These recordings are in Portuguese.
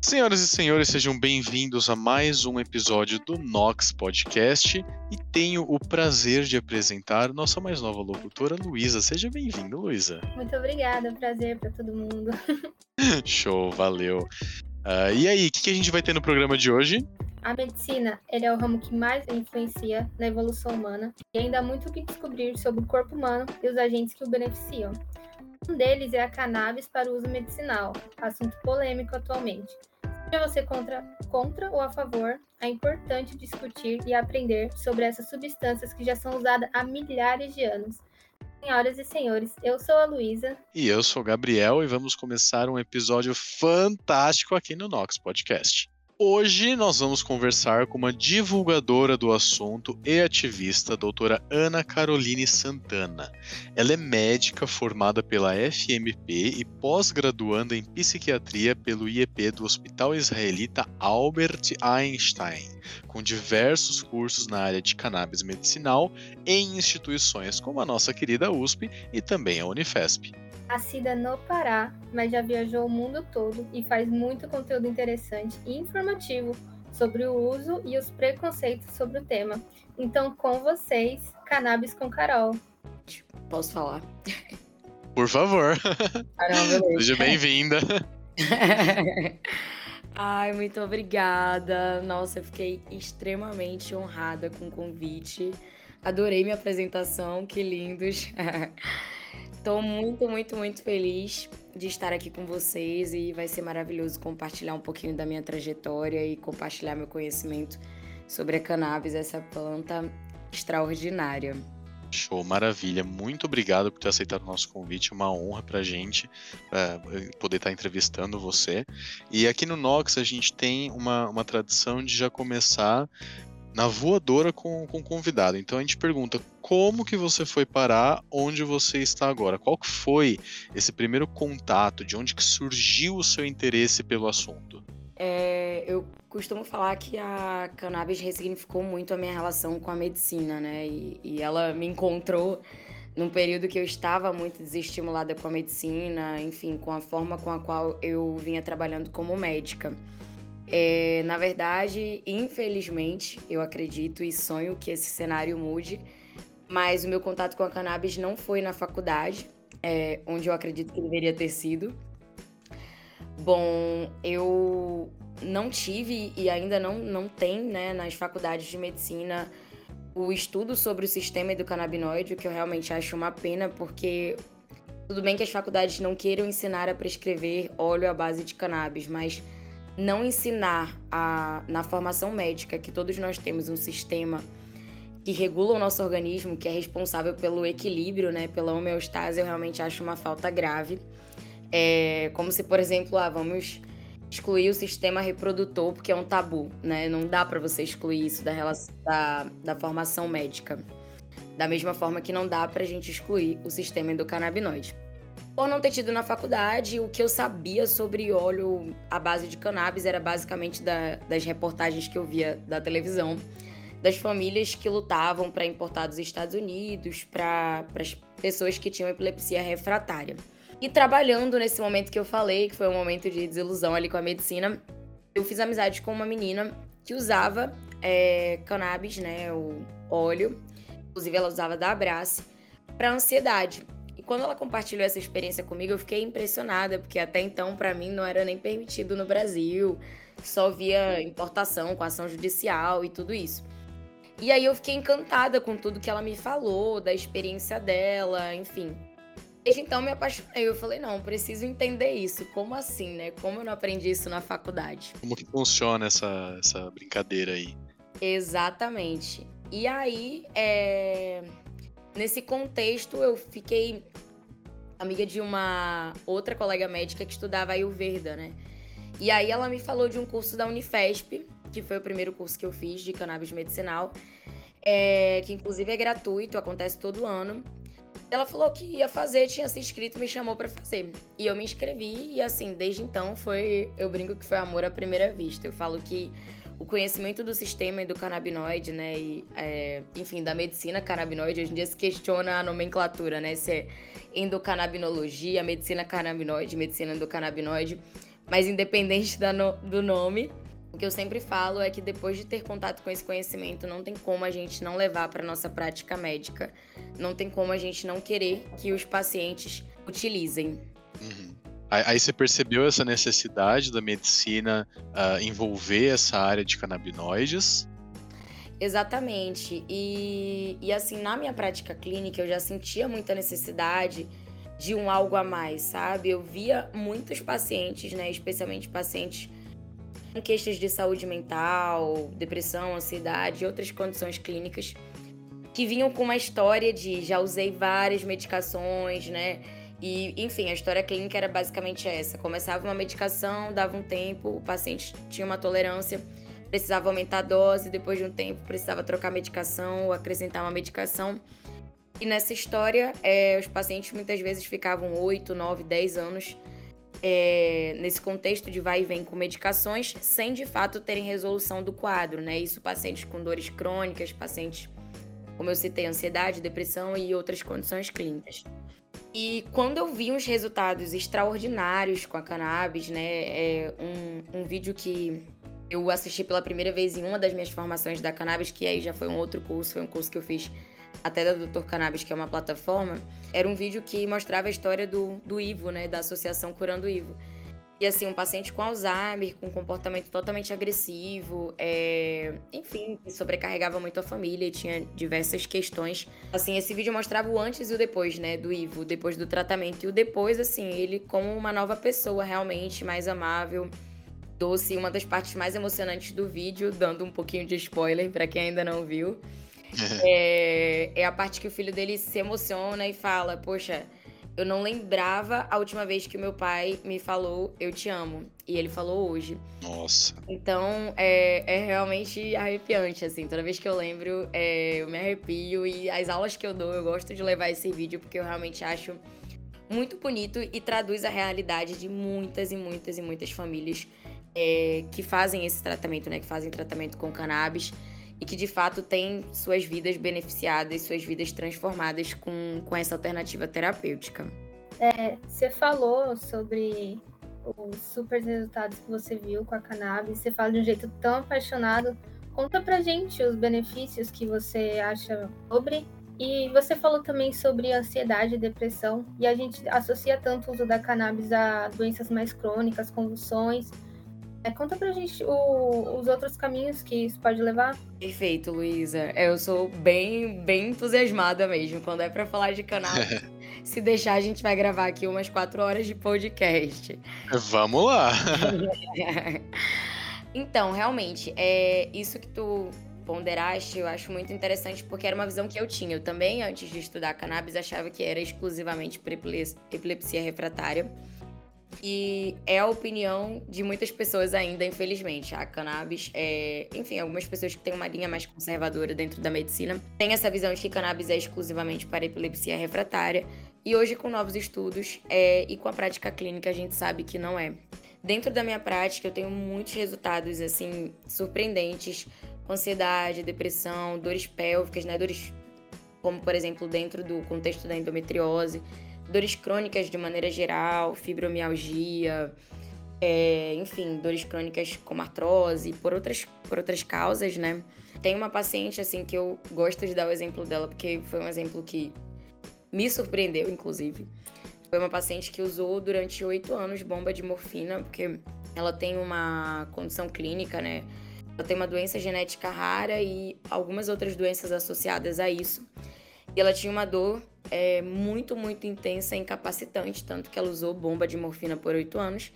Senhoras e senhores, sejam bem-vindos a mais um episódio do Nox Podcast e tenho o prazer de apresentar nossa mais nova locutora, Luísa. Seja bem-vinda, Luísa. Muito obrigada, prazer para todo mundo. Show, valeu. Uh, e aí, o que, que, a gente vai ter no programa de hoje? A medicina ele é o ramo que mais influencia na evolução humana e ainda há muito o que descobrir sobre o corpo humano e os agentes que o beneficiam. Um deles é a cannabis para uso medicinal, assunto polêmico atualmente. Seja você contra, contra ou a favor, é importante discutir e aprender sobre essas substâncias que já são usadas há milhares de anos. Senhoras e senhores, eu sou a Luísa. E eu sou o Gabriel e vamos começar um episódio fantástico aqui no Nox Podcast. Hoje nós vamos conversar com uma divulgadora do assunto e ativista, a doutora Ana Caroline Santana. Ela é médica formada pela FMP e pós-graduanda em psiquiatria pelo IEP do Hospital Israelita Albert Einstein, com diversos cursos na área de cannabis medicinal em instituições como a nossa querida USP e também a Unifesp nascida no Pará, mas já viajou o mundo todo e faz muito conteúdo interessante e informativo sobre o uso e os preconceitos sobre o tema. Então, com vocês, Cannabis com Carol. Posso falar? Por favor. Caramba, Seja bem-vinda. Ai, muito obrigada. Nossa, eu fiquei extremamente honrada com o convite. Adorei minha apresentação, que lindos. Estou muito, muito, muito feliz de estar aqui com vocês e vai ser maravilhoso compartilhar um pouquinho da minha trajetória e compartilhar meu conhecimento sobre a cannabis, essa planta extraordinária. Show, maravilha. Muito obrigado por ter aceitado o nosso convite. Uma honra pra gente pra poder estar entrevistando você. E aqui no Nox a gente tem uma, uma tradição de já começar na voadora com, com o convidado. Então a gente pergunta como que você foi parar onde você está agora? Qual que foi esse primeiro contato? De onde que surgiu o seu interesse pelo assunto? É, eu costumo falar que a cannabis ressignificou muito a minha relação com a medicina, né? E, e ela me encontrou num período que eu estava muito desestimulada com a medicina, enfim, com a forma com a qual eu vinha trabalhando como médica. É, na verdade, infelizmente, eu acredito e sonho que esse cenário mude, mas o meu contato com a cannabis não foi na faculdade, é, onde eu acredito que deveria ter sido. Bom, eu não tive e ainda não, não tem né, nas faculdades de medicina o estudo sobre o sistema do canabinoide, o que eu realmente acho uma pena, porque tudo bem que as faculdades não queiram ensinar a prescrever óleo à base de cannabis, mas não ensinar a, na formação médica que todos nós temos um sistema que regula o nosso organismo, que é responsável pelo equilíbrio, né, pela homeostase, eu realmente acho uma falta grave. É como se, por exemplo, ah, vamos excluir o sistema reprodutor porque é um tabu, né? Não dá para você excluir isso da, relação, da, da formação médica. Da mesma forma que não dá para a gente excluir o sistema endocannabinoide. Por não ter tido na faculdade, o que eu sabia sobre óleo à base de cannabis era basicamente da, das reportagens que eu via da televisão, das famílias que lutavam para importar dos Estados Unidos, para as pessoas que tinham epilepsia refratária. E trabalhando nesse momento que eu falei, que foi um momento de desilusão ali com a medicina, eu fiz amizade com uma menina que usava é, cannabis, né, o óleo, inclusive ela usava da Abrace, para ansiedade quando ela compartilhou essa experiência comigo, eu fiquei impressionada, porque até então, para mim, não era nem permitido no Brasil, só via importação com ação judicial e tudo isso. E aí eu fiquei encantada com tudo que ela me falou, da experiência dela, enfim. Desde então me apaixonei. Eu falei, não, preciso entender isso. Como assim, né? Como eu não aprendi isso na faculdade? Como que funciona essa, essa brincadeira aí? Exatamente. E aí, é... nesse contexto, eu fiquei amiga de uma outra colega médica que estudava Ayurveda, né? E aí ela me falou de um curso da Unifesp, que foi o primeiro curso que eu fiz de cannabis medicinal, é, que inclusive é gratuito, acontece todo ano. Ela falou que ia fazer, tinha se inscrito, me chamou para fazer. E eu me inscrevi e assim, desde então foi, eu brinco que foi amor à primeira vista. Eu falo que o conhecimento do sistema e do canabinoide, né, e, é, enfim, da medicina canabinoide, hoje em dia se questiona a nomenclatura, né, se é endocannabinologia, medicina canabinoide, medicina endocannabinoide, Mas independente no, do nome, o que eu sempre falo é que depois de ter contato com esse conhecimento, não tem como a gente não levar para nossa prática médica. Não tem como a gente não querer que os pacientes utilizem. Uhum. Aí você percebeu essa necessidade da medicina uh, envolver essa área de canabinoides? Exatamente. E, e assim, na minha prática clínica, eu já sentia muita necessidade de um algo a mais, sabe? Eu via muitos pacientes, né, especialmente pacientes queixas de saúde mental, depressão, ansiedade e outras condições clínicas que vinham com uma história de já usei várias medicações, né? E, enfim, a história clínica era basicamente essa. Começava uma medicação, dava um tempo, o paciente tinha uma tolerância, precisava aumentar a dose, depois de um tempo precisava trocar a medicação ou acrescentar uma medicação. E nessa história, é, os pacientes muitas vezes ficavam 8, 9, 10 anos é, nesse contexto de vai e vem com medicações, sem de fato terem resolução do quadro, né? Isso pacientes com dores crônicas, pacientes, como eu citei, ansiedade, depressão e outras condições clínicas. E quando eu vi uns resultados extraordinários com a cannabis, né? É um, um vídeo que eu assisti pela primeira vez em uma das minhas formações da cannabis, que aí já foi um outro curso, foi um curso que eu fiz até da Doutor Cannabis, que é uma plataforma, era um vídeo que mostrava a história do, do Ivo, né? Da Associação Curando Ivo. E assim, um paciente com Alzheimer, com um comportamento totalmente agressivo, é... enfim, sobrecarregava muito a família tinha diversas questões. Assim, esse vídeo mostrava o antes e o depois, né, do Ivo, depois do tratamento. E o depois, assim, ele como uma nova pessoa, realmente mais amável, doce. Uma das partes mais emocionantes do vídeo, dando um pouquinho de spoiler para quem ainda não viu, é... é a parte que o filho dele se emociona e fala: Poxa eu não lembrava a última vez que o meu pai me falou eu te amo. E ele falou hoje. Nossa. Então é, é realmente arrepiante, assim. Toda vez que eu lembro, é, eu me arrepio. E as aulas que eu dou, eu gosto de levar esse vídeo porque eu realmente acho muito bonito e traduz a realidade de muitas e muitas e muitas famílias é, que fazem esse tratamento, né? Que fazem tratamento com cannabis e que de fato têm suas vidas beneficiadas, suas vidas transformadas com, com essa alternativa terapêutica. É, você falou sobre os super resultados que você viu com a cannabis, você fala de um jeito tão apaixonado. Conta pra gente os benefícios que você acha sobre. E você falou também sobre ansiedade e depressão, e a gente associa tanto o uso da cannabis a doenças mais crônicas, convulsões, conta pra gente o, os outros caminhos que isso pode levar. Perfeito, Luísa. Eu sou bem, bem entusiasmada mesmo. Quando é para falar de canal, se deixar, a gente vai gravar aqui umas quatro horas de podcast. Vamos lá! então, realmente, é isso que tu ponderaste, eu acho muito interessante, porque era uma visão que eu tinha. Eu também, antes de estudar cannabis, achava que era exclusivamente para epilepsia refratária. E é a opinião de muitas pessoas ainda, infelizmente. A cannabis é. Enfim, algumas pessoas que têm uma linha mais conservadora dentro da medicina têm essa visão de que cannabis é exclusivamente para epilepsia refratária. E hoje, com novos estudos é, e com a prática clínica, a gente sabe que não é. Dentro da minha prática, eu tenho muitos resultados, assim, surpreendentes. Ansiedade, depressão, dores pélvicas, né? Dores como, por exemplo, dentro do contexto da endometriose dores crônicas de maneira geral, fibromialgia, é, enfim, dores crônicas como artrose, por outras, por outras causas, né? Tem uma paciente, assim, que eu gosto de dar o exemplo dela, porque foi um exemplo que me surpreendeu, inclusive. Foi uma paciente que usou durante oito anos bomba de morfina, porque ela tem uma condição clínica, né? Ela tem uma doença genética rara e algumas outras doenças associadas a isso. E ela tinha uma dor é, muito, muito intensa e incapacitante, tanto que ela usou bomba de morfina por oito anos.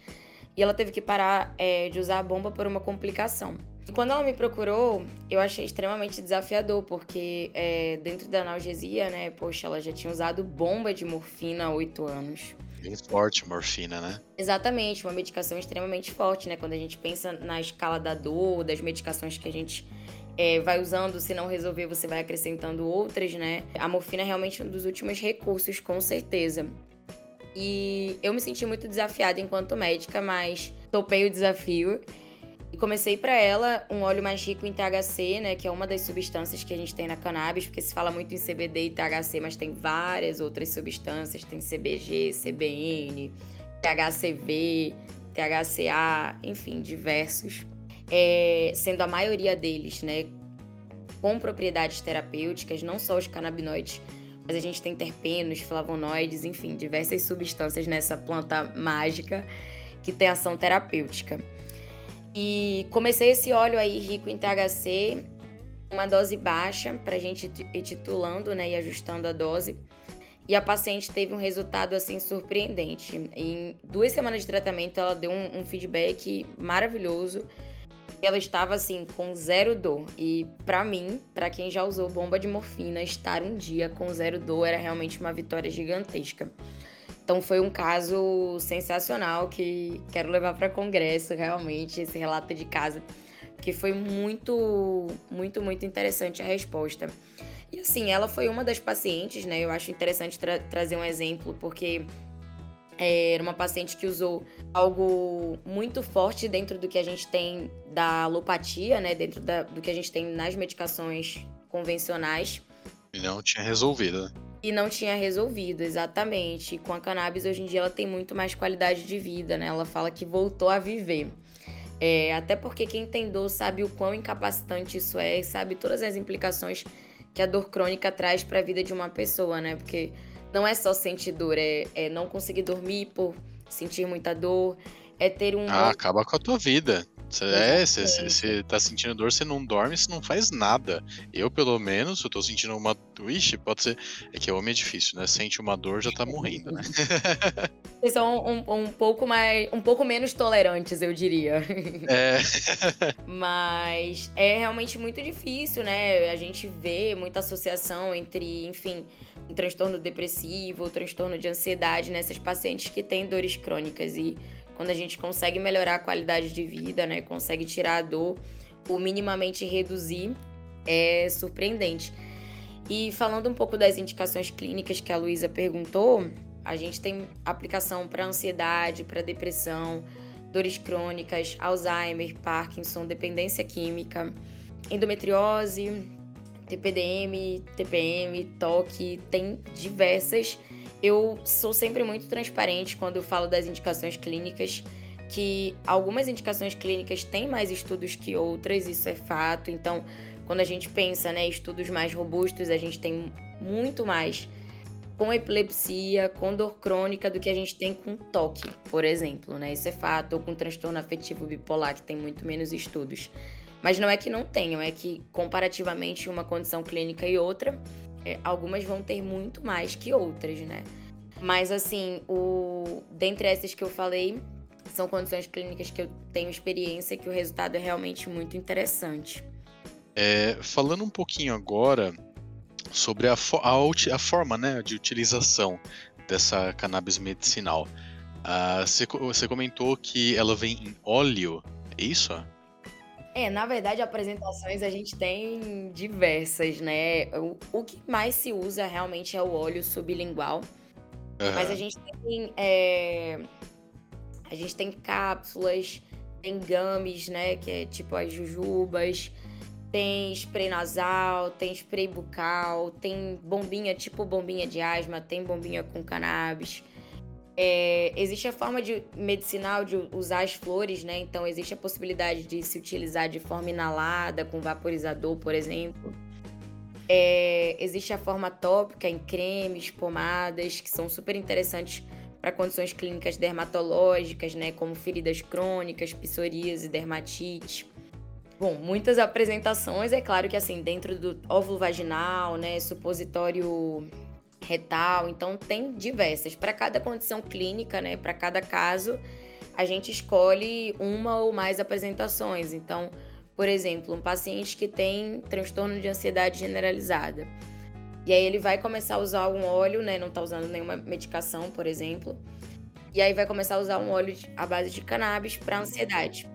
E ela teve que parar é, de usar a bomba por uma complicação. E quando ela me procurou, eu achei extremamente desafiador, porque é, dentro da analgesia, né, poxa, ela já tinha usado bomba de morfina há oito anos. Bem forte morfina, né? Exatamente, uma medicação extremamente forte, né? Quando a gente pensa na escala da dor, das medicações que a gente é, vai usando, se não resolver, você vai acrescentando outras, né? A morfina é realmente um dos últimos recursos, com certeza. E eu me senti muito desafiada enquanto médica, mas topei o desafio e comecei para ela um óleo mais rico em THC, né, que é uma das substâncias que a gente tem na cannabis, porque se fala muito em CBD e THC, mas tem várias outras substâncias, tem CBG, CBN, THCV, THCA, enfim, diversos, é, sendo a maioria deles, né, com propriedades terapêuticas, não só os canabinoides, mas a gente tem terpenos, flavonoides, enfim, diversas substâncias nessa planta mágica que tem ação terapêutica. E comecei esse óleo aí rico em THC, uma dose baixa, para a gente ir titulando né, e ajustando a dose. E a paciente teve um resultado assim surpreendente. Em duas semanas de tratamento, ela deu um, um feedback maravilhoso. Ela estava assim com zero dor. E para mim, para quem já usou bomba de morfina, estar um dia com zero dor era realmente uma vitória gigantesca. Então foi um caso sensacional que quero levar para congresso realmente esse relato de casa, que foi muito, muito, muito interessante a resposta. E assim, ela foi uma das pacientes, né? Eu acho interessante tra trazer um exemplo porque era uma paciente que usou algo muito forte dentro do que a gente tem da alopatia, né? Dentro da, do que a gente tem nas medicações convencionais. E não tinha resolvido, né? E não tinha resolvido, exatamente. Com a cannabis, hoje em dia, ela tem muito mais qualidade de vida, né? Ela fala que voltou a viver. É, até porque quem tem dor sabe o quão incapacitante isso é e sabe todas as implicações que a dor crônica traz para a vida de uma pessoa, né? Porque não é só sentir dor, é, é não conseguir dormir por sentir muita dor, é ter um. Ah, acaba com a tua vida. Você é, você tá sentindo dor, você não dorme, você não faz nada. Eu, pelo menos, eu tô sentindo uma. Ixi, pode ser. É que homem é difícil, né? Sente uma dor, já tá morrendo, né? Vocês são um, um, pouco mais. um pouco menos tolerantes, eu diria. É. Mas é realmente muito difícil, né? A gente vê muita associação entre, enfim, um transtorno depressivo, um transtorno de ansiedade nessas pacientes que têm dores crônicas. E quando a gente consegue melhorar a qualidade de vida, né, consegue tirar a dor ou minimamente reduzir, é surpreendente. E falando um pouco das indicações clínicas que a Luísa perguntou, a gente tem aplicação para ansiedade, para depressão, dores crônicas, Alzheimer, Parkinson, dependência química, endometriose, TPDM, TPM, TOC, tem diversas eu sou sempre muito transparente quando eu falo das indicações clínicas, que algumas indicações clínicas têm mais estudos que outras, isso é fato. Então, quando a gente pensa, né, estudos mais robustos, a gente tem muito mais com epilepsia, com dor crônica do que a gente tem com toque, por exemplo, né? Isso é fato, ou com transtorno afetivo bipolar, que tem muito menos estudos. Mas não é que não tenham, é que comparativamente uma condição clínica e outra, algumas vão ter muito mais que outras, né? Mas assim, o dentre essas que eu falei, são condições clínicas que eu tenho experiência que o resultado é realmente muito interessante. É, falando um pouquinho agora sobre a, a, a, forma né, de utilização dessa cannabis medicinal. Você, você comentou que ela vem em óleo, é isso? É, na verdade, apresentações a gente tem diversas, né? O, o que mais se usa realmente é o óleo sublingual. Uhum. Mas a gente tem. É, a gente tem cápsulas, tem gummies, né? Que é tipo as jujubas. Tem spray nasal, tem spray bucal, tem bombinha, tipo bombinha de asma, tem bombinha com cannabis. É, existe a forma de medicinal de usar as flores, né? Então existe a possibilidade de se utilizar de forma inalada, com vaporizador, por exemplo. É, existe a forma tópica em cremes, pomadas, que são super interessantes para condições clínicas dermatológicas, né? Como feridas crônicas, psoríase, dermatite. Bom, muitas apresentações, é claro que assim, dentro do óvulo vaginal, né? Supositório retal, então tem diversas. Para cada condição clínica, né, para cada caso, a gente escolhe uma ou mais apresentações. Então, por exemplo, um paciente que tem transtorno de ansiedade generalizada. E aí ele vai começar a usar um óleo, né, não está usando nenhuma medicação, por exemplo. E aí vai começar a usar um óleo à base de cannabis para ansiedade.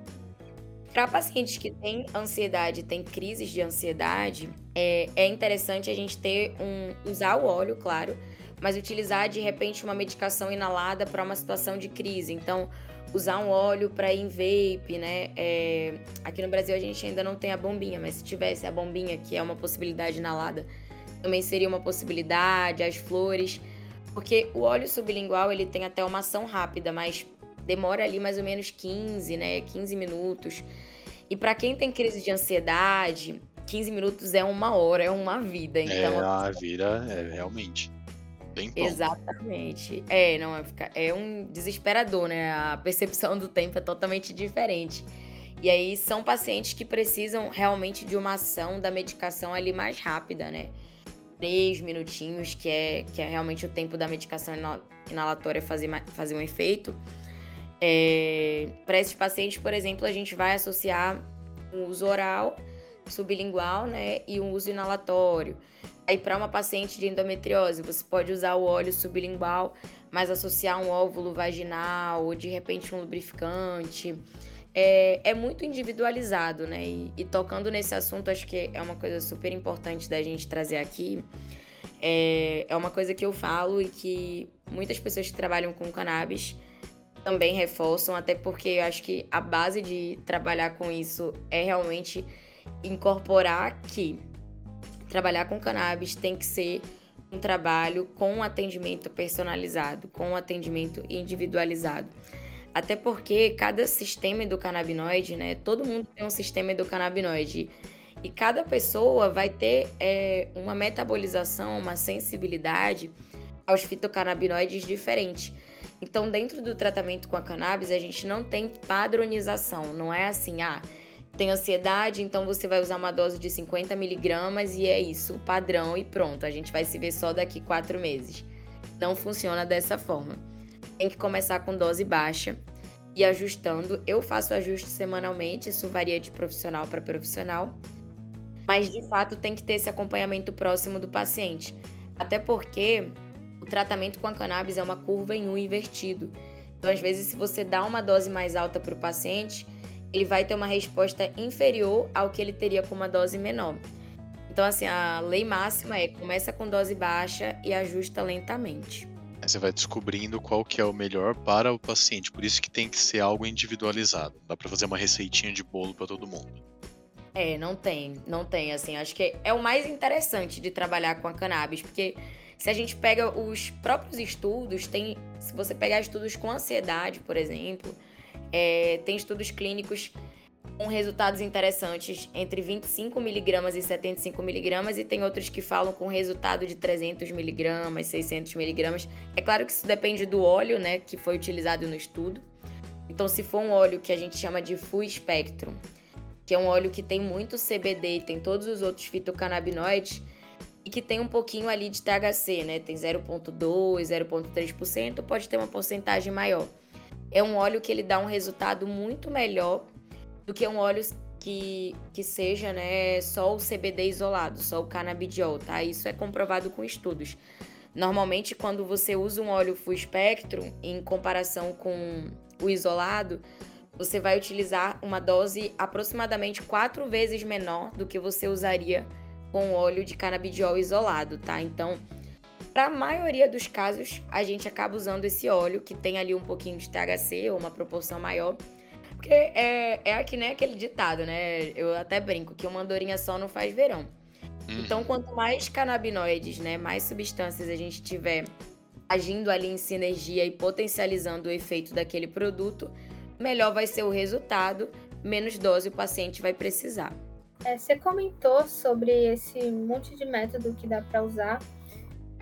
Para pacientes que têm ansiedade, têm crises de ansiedade, é, é interessante a gente ter um usar o óleo, claro, mas utilizar de repente uma medicação inalada para uma situação de crise. Então, usar um óleo para ir em vape, né? É, aqui no Brasil a gente ainda não tem a bombinha, mas se tivesse a bombinha, que é uma possibilidade inalada, também seria uma possibilidade, as flores, porque o óleo sublingual ele tem até uma ação rápida, mas demora ali mais ou menos 15, né? 15 minutos. E para quem tem crise de ansiedade, 15 minutos é uma hora, é uma vida. Então, é, a vida é realmente. Bem Exatamente. É, não, é, é um desesperador, né? A percepção do tempo é totalmente diferente. E aí são pacientes que precisam realmente de uma ação da medicação ali mais rápida, né? Três minutinhos, que é, que é realmente o tempo da medicação inalatória fazer, fazer um efeito. É, Para esses pacientes, por exemplo, a gente vai associar o uso oral, sublingual, né? E o uso inalatório. Aí, para uma paciente de endometriose, você pode usar o óleo sublingual, mas associar um óvulo vaginal ou de repente um lubrificante é, é muito individualizado, né? E, e, tocando nesse assunto, acho que é uma coisa super importante da gente trazer aqui. É, é uma coisa que eu falo e que muitas pessoas que trabalham com cannabis também reforçam, até porque eu acho que a base de trabalhar com isso é realmente incorporar que trabalhar com cannabis tem que ser um trabalho com atendimento personalizado, com atendimento individualizado. Até porque cada sistema endocannabinoide, né? Todo mundo tem um sistema endocannabinoide. E cada pessoa vai ter é, uma metabolização, uma sensibilidade aos fitocannabinoides diferente. Então, dentro do tratamento com a cannabis, a gente não tem padronização. Não é assim, ah, tem ansiedade, então você vai usar uma dose de 50 miligramas e é isso, padrão e pronto. A gente vai se ver só daqui quatro meses. Não funciona dessa forma tem que começar com dose baixa e ajustando. Eu faço ajuste semanalmente, isso varia de profissional para profissional. Mas de fato tem que ter esse acompanhamento próximo do paciente. Até porque o tratamento com a cannabis é uma curva em U invertido. Então, às vezes, se você dá uma dose mais alta para o paciente, ele vai ter uma resposta inferior ao que ele teria com uma dose menor. Então, assim, a lei máxima é começa com dose baixa e ajusta lentamente. Você vai descobrindo qual que é o melhor para o paciente. Por isso que tem que ser algo individualizado. Não dá para fazer uma receitinha de bolo para todo mundo. É, não tem, não tem. Assim, acho que é o mais interessante de trabalhar com a cannabis, porque se a gente pega os próprios estudos, tem, se você pegar estudos com ansiedade, por exemplo, é, tem estudos clínicos com resultados interessantes entre 25 miligramas e 75 miligramas e tem outros que falam com resultado de 300 miligramas, 600 miligramas. É claro que isso depende do óleo, né, que foi utilizado no estudo. Então, se for um óleo que a gente chama de full spectrum, que é um óleo que tem muito CBD tem todos os outros fitocannabinoides e que tem um pouquinho ali de THC, né, tem 0.2, 0.3%, pode ter uma porcentagem maior. É um óleo que ele dá um resultado muito melhor do que um óleo que, que seja né, só o CBD isolado, só o canabidiol, tá? Isso é comprovado com estudos. Normalmente, quando você usa um óleo full spectrum, em comparação com o isolado, você vai utilizar uma dose aproximadamente quatro vezes menor do que você usaria com óleo de canabidiol isolado, tá? Então, para a maioria dos casos, a gente acaba usando esse óleo que tem ali um pouquinho de THC ou uma proporção maior porque é, é que nem aquele ditado, né? Eu até brinco que uma andorinha só não faz verão. Uhum. Então, quanto mais canabinoides, né, mais substâncias a gente tiver agindo ali em sinergia e potencializando o efeito daquele produto, melhor vai ser o resultado, menos dose o paciente vai precisar. É, você comentou sobre esse monte de método que dá para usar.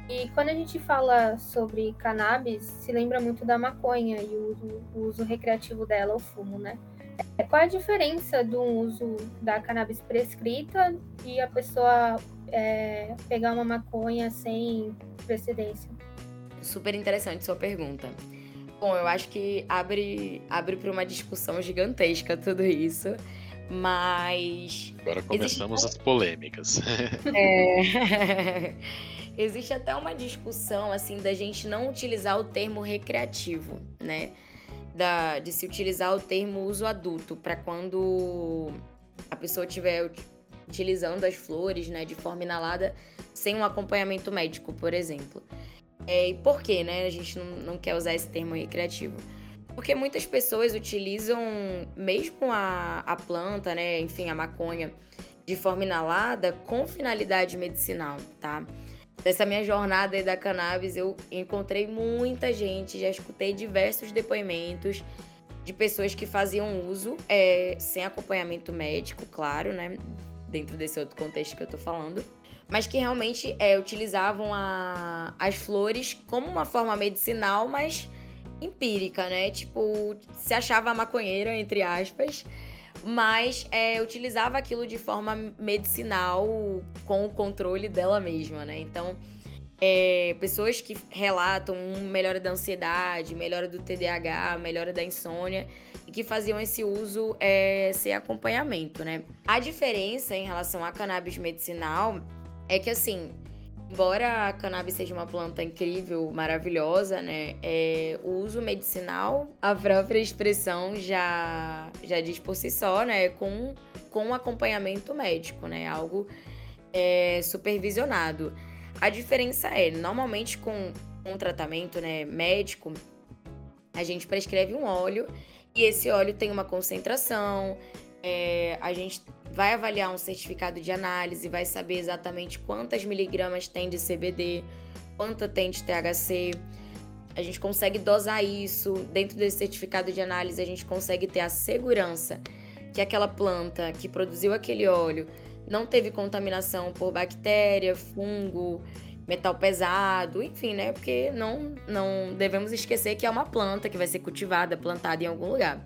E quando a gente fala sobre cannabis, se lembra muito da maconha e o uso, o uso recreativo dela, o fumo, né? É, qual a diferença do uso da cannabis prescrita e a pessoa é, pegar uma maconha sem precedência? Super interessante sua pergunta. Bom, eu acho que abre, abre para uma discussão gigantesca tudo isso, mas. Agora começamos Existe... as polêmicas. É. Existe até uma discussão assim da gente não utilizar o termo recreativo, né? Da, de se utilizar o termo uso adulto para quando a pessoa estiver utilizando as flores, né, de forma inalada, sem um acompanhamento médico, por exemplo. É, e por que, né? A gente não, não quer usar esse termo recreativo? Porque muitas pessoas utilizam mesmo a, a planta, né? Enfim, a maconha, de forma inalada com finalidade medicinal, tá? Dessa minha jornada da cannabis, eu encontrei muita gente, já escutei diversos depoimentos de pessoas que faziam uso é, sem acompanhamento médico, claro, né? Dentro desse outro contexto que eu tô falando. Mas que realmente é, utilizavam a, as flores como uma forma medicinal, mas empírica, né? Tipo, se achava maconheira, entre aspas, mas é, utilizava aquilo de forma medicinal com o controle dela mesma, né? Então, é, pessoas que relatam melhora da ansiedade, melhora do TDAH, melhora da insônia e que faziam esse uso é, sem acompanhamento, né? A diferença em relação à cannabis medicinal é que, assim, embora a cannabis seja uma planta incrível, maravilhosa, né? É, o uso medicinal, a própria expressão já, já diz por si só, né? Com, com acompanhamento médico, né? Algo é, supervisionado. A diferença é, normalmente com um tratamento né, médico, a gente prescreve um óleo e esse óleo tem uma concentração, é, a gente vai avaliar um certificado de análise, vai saber exatamente quantas miligramas tem de CBD, quanto tem de THC. A gente consegue dosar isso. Dentro desse certificado de análise, a gente consegue ter a segurança que aquela planta que produziu aquele óleo não teve contaminação por bactéria, fungo, metal pesado, enfim, né? Porque não, não devemos esquecer que é uma planta que vai ser cultivada, plantada em algum lugar.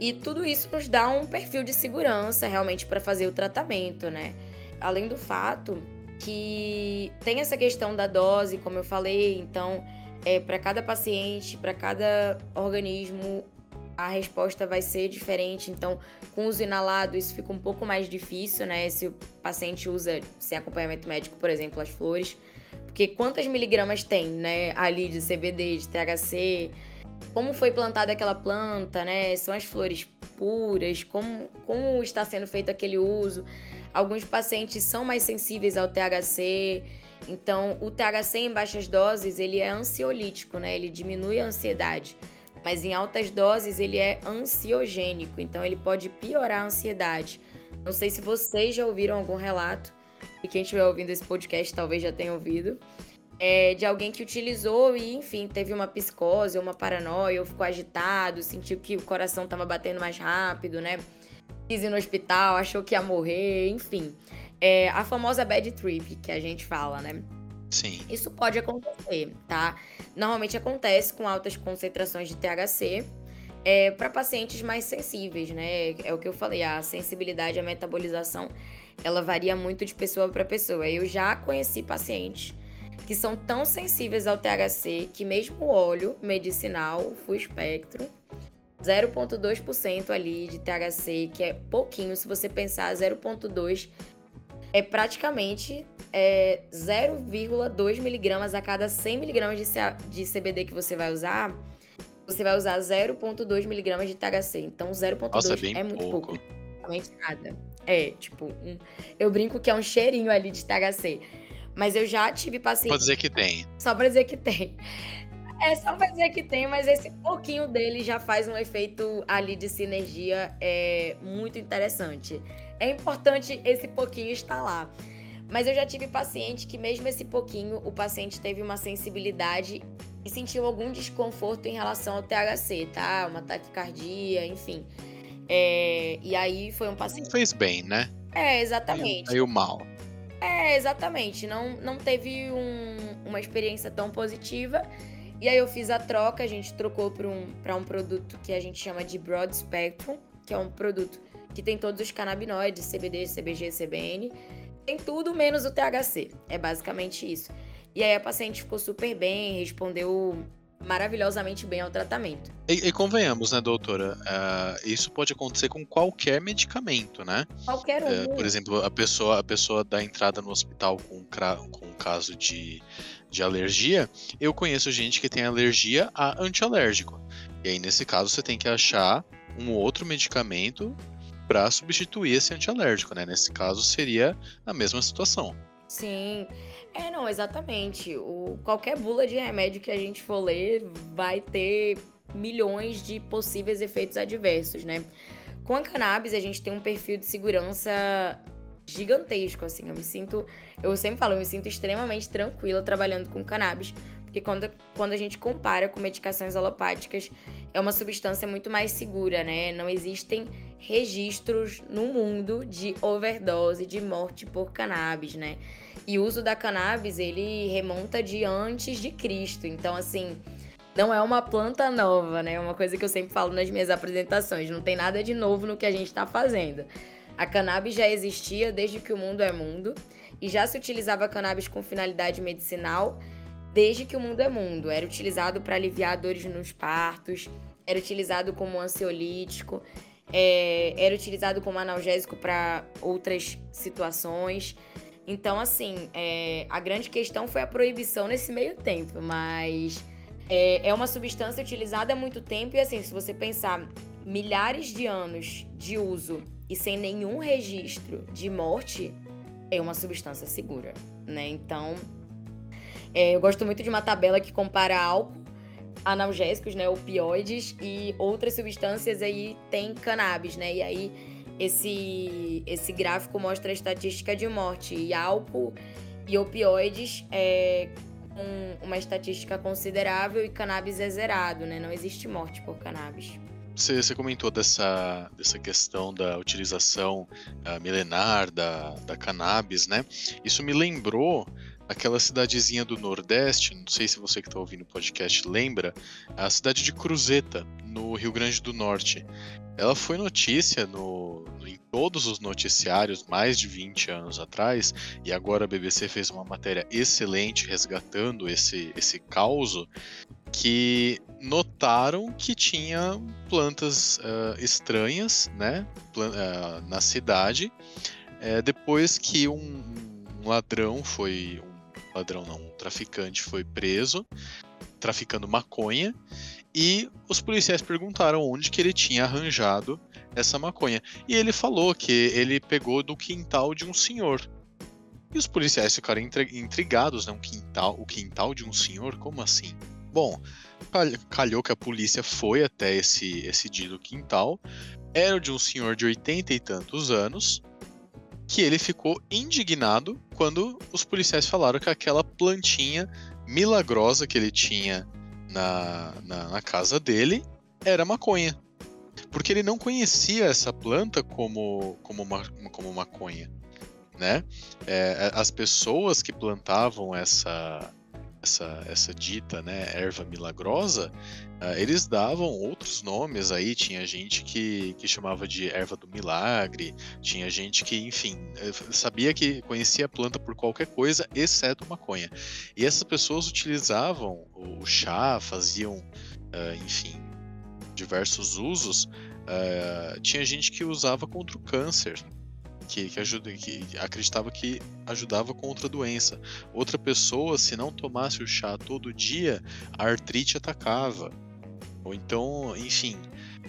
E tudo isso nos dá um perfil de segurança realmente para fazer o tratamento, né? Além do fato que tem essa questão da dose, como eu falei, então é para cada paciente, para cada organismo, a resposta vai ser diferente. Então, com uso inalado, isso fica um pouco mais difícil, né? Se o paciente usa sem acompanhamento médico, por exemplo, as flores. Porque quantas miligramas tem, né? Ali de CBD, de THC, como foi plantada aquela planta, né? São as flores puras, como, como está sendo feito aquele uso. Alguns pacientes são mais sensíveis ao THC, então o THC em baixas doses ele é ansiolítico, né? Ele diminui a ansiedade, mas em altas doses ele é ansiogênico, então ele pode piorar a ansiedade. Não sei se vocês já ouviram algum relato e quem estiver ouvindo esse podcast talvez já tenha ouvido é, de alguém que utilizou e, enfim, teve uma psicose ou uma paranoia, ou ficou agitado, sentiu que o coração estava batendo mais rápido, né? Quis ir no hospital, achou que ia morrer, enfim. É, a famosa bad trip que a gente fala, né? Sim. Isso pode acontecer, tá? Normalmente acontece com altas concentrações de THC. É, para pacientes mais sensíveis, né? É o que eu falei, a sensibilidade à metabolização, ela varia muito de pessoa para pessoa. Eu já conheci pacientes que são tão sensíveis ao THC que mesmo o óleo medicinal full espectro 0,2% ali de THC, que é pouquinho, se você pensar 0,2 é praticamente é, 0,2 miligramas a cada 100 miligramas de, de CBD que você vai usar, você vai usar 0,2 miligramas de THC. Então 0,2 é, é, muito pouco. pouco. nada. É, tipo, um, eu brinco que é um cheirinho ali de THC. Mas eu já tive paciente. Pode dizer que tem. Só pra dizer que tem. É só pra dizer que tem, mas esse pouquinho dele já faz um efeito ali de sinergia é, muito interessante. É importante esse pouquinho estar lá. Mas eu já tive paciente que, mesmo esse pouquinho, o paciente teve uma sensibilidade e sentiu algum desconforto em relação ao THC, tá? Uma taquicardia, enfim. É, e aí foi um paciente. Não fez bem, né? É, exatamente. Aí o mal. É, exatamente. Não, não teve um, uma experiência tão positiva. E aí eu fiz a troca, a gente trocou para um, um produto que a gente chama de Broad Spectrum, que é um produto que tem todos os canabinoides, CBD, CBG, CBN. Tem tudo menos o THC. É basicamente isso. E aí a paciente ficou super bem, respondeu maravilhosamente bem ao tratamento. E, e convenhamos, né, doutora? Uh, isso pode acontecer com qualquer medicamento, né? Qualquer um. Uh, por exemplo, a pessoa, a pessoa dá entrada no hospital com, com um caso de, de alergia. Eu conheço gente que tem alergia a antialérgico. E aí, nesse caso, você tem que achar um outro medicamento para substituir esse antialérgico, né? Nesse caso, seria a mesma situação. Sim. É, não, exatamente. O, qualquer bula de remédio que a gente for ler vai ter milhões de possíveis efeitos adversos, né? Com a cannabis, a gente tem um perfil de segurança gigantesco, assim. Eu me sinto, eu sempre falo, eu me sinto extremamente tranquila trabalhando com cannabis, porque quando, quando a gente compara com medicações alopáticas, é uma substância muito mais segura, né? Não existem registros no mundo de overdose, de morte por cannabis, né? E o uso da cannabis, ele remonta de antes de Cristo. Então, assim, não é uma planta nova, né? É uma coisa que eu sempre falo nas minhas apresentações. Não tem nada de novo no que a gente está fazendo. A cannabis já existia desde que o mundo é mundo e já se utilizava cannabis com finalidade medicinal desde que o mundo é mundo. Era utilizado para aliviar dores nos partos, era utilizado como ansiolítico, é, era utilizado como analgésico para outras situações. Então, assim, é, a grande questão foi a proibição nesse meio tempo, mas é, é uma substância utilizada há muito tempo e, assim, se você pensar milhares de anos de uso e sem nenhum registro de morte, é uma substância segura, né? Então, é, eu gosto muito de uma tabela que compara álcool, analgésicos, né, opioides e outras substâncias aí tem cannabis, né? E aí esse esse gráfico mostra a estatística de morte e álcool e opioides é com uma estatística considerável e cannabis é zerado, né? Não existe morte por cannabis. Você, você, comentou dessa, dessa questão da utilização uh, milenar da, da cannabis, né? Isso me lembrou aquela cidadezinha do Nordeste, não sei se você que está ouvindo o podcast lembra, a cidade de Cruzeta, no Rio Grande do Norte. Ela foi notícia no, em todos os noticiários mais de 20 anos atrás, e agora a BBC fez uma matéria excelente resgatando esse, esse caos, que notaram que tinha plantas uh, estranhas né, uh, na cidade, uh, depois que um, um ladrão foi ladrão não, um traficante foi preso traficando maconha e os policiais perguntaram onde que ele tinha arranjado essa maconha. E ele falou que ele pegou do quintal de um senhor. E os policiais ficaram intrigados, né? Um quintal, o quintal de um senhor? Como assim? Bom, calhou que a polícia foi até esse, esse dito quintal. Era de um senhor de oitenta e tantos anos, que ele ficou indignado quando os policiais falaram que aquela plantinha milagrosa que ele tinha na, na, na casa dele era maconha. Porque ele não conhecia essa planta como, como, uma, como maconha. Né? É, as pessoas que plantavam essa, essa, essa dita né, erva milagrosa, uh, eles davam outros nomes aí. Tinha gente que, que chamava de erva do milagre, tinha gente que, enfim, eh, sabia que conhecia a planta por qualquer coisa, exceto maconha. E essas pessoas utilizavam o chá, faziam, uh, enfim, diversos usos. Uh, tinha gente que usava contra o câncer, que, que, ajuda, que acreditava que ajudava contra a doença. Outra pessoa, se não tomasse o chá todo dia, a artrite atacava. Ou então, enfim.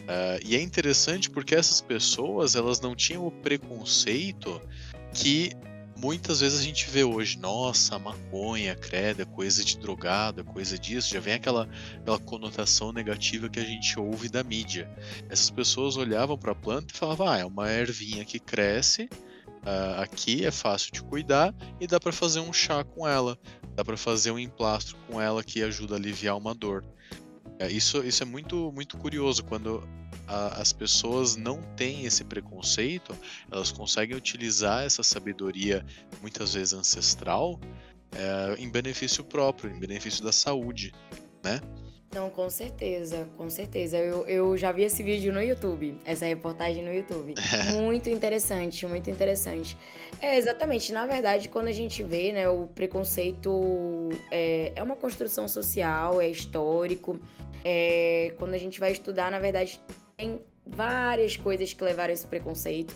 Uh, e é interessante porque essas pessoas elas não tinham o preconceito que muitas vezes a gente vê hoje, nossa, maconha, credo, é coisa de drogado, é coisa disso, já vem aquela, aquela conotação negativa que a gente ouve da mídia. Essas pessoas olhavam para a planta e falavam, ah, é uma ervinha que cresce, uh, aqui é fácil de cuidar e dá para fazer um chá com ela, dá para fazer um emplastro com ela que ajuda a aliviar uma dor. É, isso, isso é muito, muito curioso quando a, as pessoas não têm esse preconceito, elas conseguem utilizar essa sabedoria, muitas vezes ancestral, é, em benefício próprio, em benefício da saúde, né? Não, com certeza, com certeza. Eu, eu já vi esse vídeo no YouTube, essa reportagem no YouTube. muito interessante, muito interessante. É, exatamente. Na verdade, quando a gente vê, né, o preconceito é, é uma construção social, é histórico. É, quando a gente vai estudar, na verdade, tem várias coisas que levaram esse preconceito,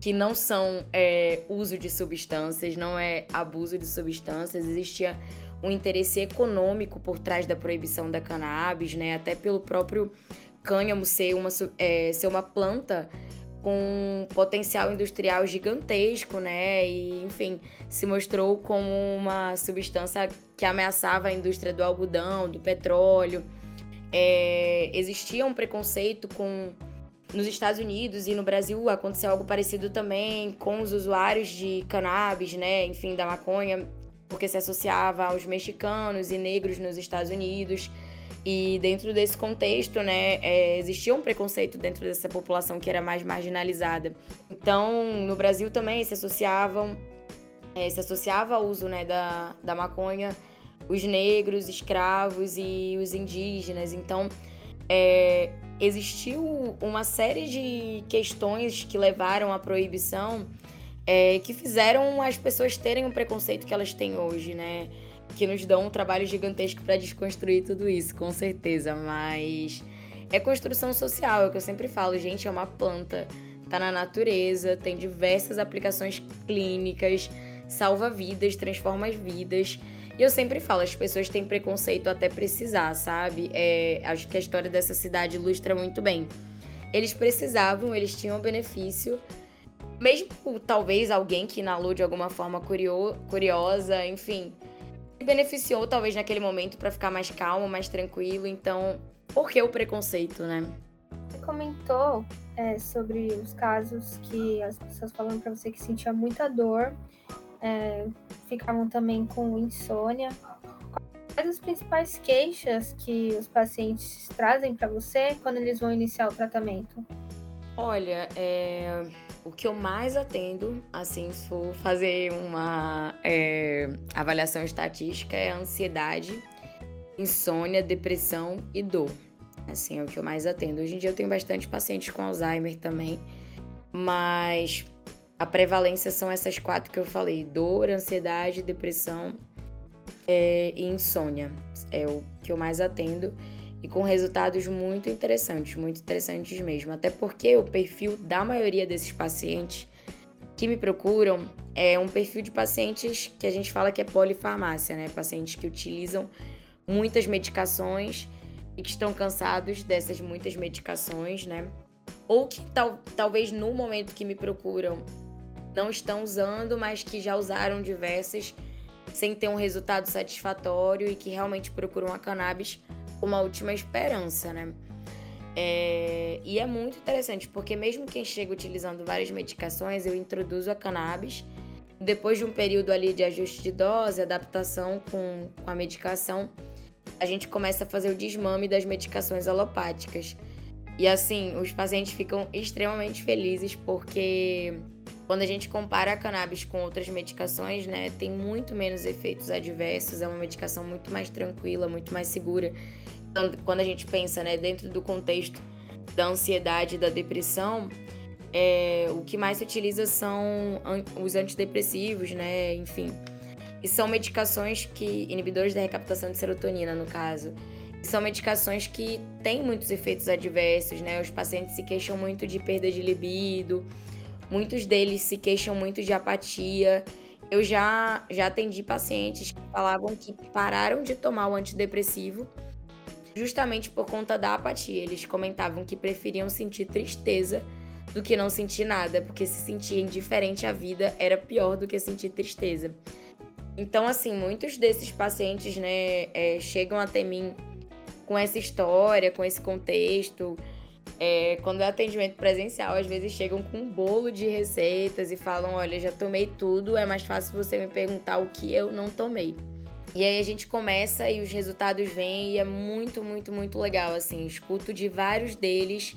que não são é, uso de substâncias, não é abuso de substâncias, existia um interesse econômico por trás da proibição da cannabis, né? Até pelo próprio cânhamo ser uma, é, ser uma planta com potencial industrial gigantesco, né? E, enfim, se mostrou como uma substância que ameaçava a indústria do algodão, do petróleo. É, existia um preconceito com nos Estados Unidos e no Brasil aconteceu algo parecido também com os usuários de cannabis, né? Enfim, da maconha, porque se associava aos mexicanos e negros nos Estados Unidos. E dentro desse contexto, né, é, existia um preconceito dentro dessa população que era mais marginalizada. Então, no Brasil também se associavam, é, se associava ao uso né, da, da maconha os negros, escravos e os indígenas. Então, é, existiu uma série de questões que levaram à proibição é, que fizeram as pessoas terem o preconceito que elas têm hoje, né? Que nos dão um trabalho gigantesco para desconstruir tudo isso, com certeza. Mas é construção social, é o que eu sempre falo, gente, é uma planta, tá na natureza, tem diversas aplicações clínicas, salva vidas, transforma as vidas. Eu sempre falo, as pessoas têm preconceito até precisar, sabe? É, acho que a história dessa cidade ilustra muito bem. Eles precisavam, eles tinham benefício. Mesmo talvez alguém que inalou de alguma forma curio, curiosa, enfim, se beneficiou talvez naquele momento para ficar mais calmo, mais tranquilo. Então, por que o preconceito, né? Você comentou é, sobre os casos que as pessoas falam para você que sentia muita dor é, ficavam também com insônia. Quais as principais queixas que os pacientes trazem para você quando eles vão iniciar o tratamento? Olha, é, o que eu mais atendo, assim, se for fazer uma é, avaliação estatística, é ansiedade, insônia, depressão e dor. Assim, é o que eu mais atendo. Hoje em dia eu tenho bastante pacientes com Alzheimer também, mas a prevalência são essas quatro que eu falei: dor, ansiedade, depressão é, e insônia. É o que eu mais atendo e com resultados muito interessantes, muito interessantes mesmo. Até porque o perfil da maioria desses pacientes que me procuram é um perfil de pacientes que a gente fala que é polifarmácia, né? Pacientes que utilizam muitas medicações e que estão cansados dessas muitas medicações, né? Ou que tal, talvez no momento que me procuram não estão usando, mas que já usaram diversas sem ter um resultado satisfatório e que realmente procuram a cannabis como a última esperança, né? É, e é muito interessante, porque mesmo quem chega utilizando várias medicações, eu introduzo a cannabis. Depois de um período ali de ajuste de dose, adaptação com, com a medicação, a gente começa a fazer o desmame das medicações alopáticas. E assim, os pacientes ficam extremamente felizes porque quando a gente compara a cannabis com outras medicações, né, tem muito menos efeitos adversos, é uma medicação muito mais tranquila, muito mais segura. Então, quando a gente pensa, né, dentro do contexto da ansiedade e da depressão, é, o que mais se utiliza são os antidepressivos, né, enfim. E são medicações que inibidores da recaptação de serotonina, no caso. São medicações que têm muitos efeitos adversos, né? Os pacientes se queixam muito de perda de libido, Muitos deles se queixam muito de apatia. Eu já, já atendi pacientes que falavam que pararam de tomar o antidepressivo justamente por conta da apatia. Eles comentavam que preferiam sentir tristeza do que não sentir nada, porque se sentir indiferente à vida era pior do que sentir tristeza. Então, assim, muitos desses pacientes, né, é, chegam até mim com essa história, com esse contexto, é, quando é atendimento presencial, às vezes chegam com um bolo de receitas e falam: Olha, já tomei tudo, é mais fácil você me perguntar o que eu não tomei. E aí a gente começa e os resultados vêm e é muito, muito, muito legal. Assim, escuto de vários deles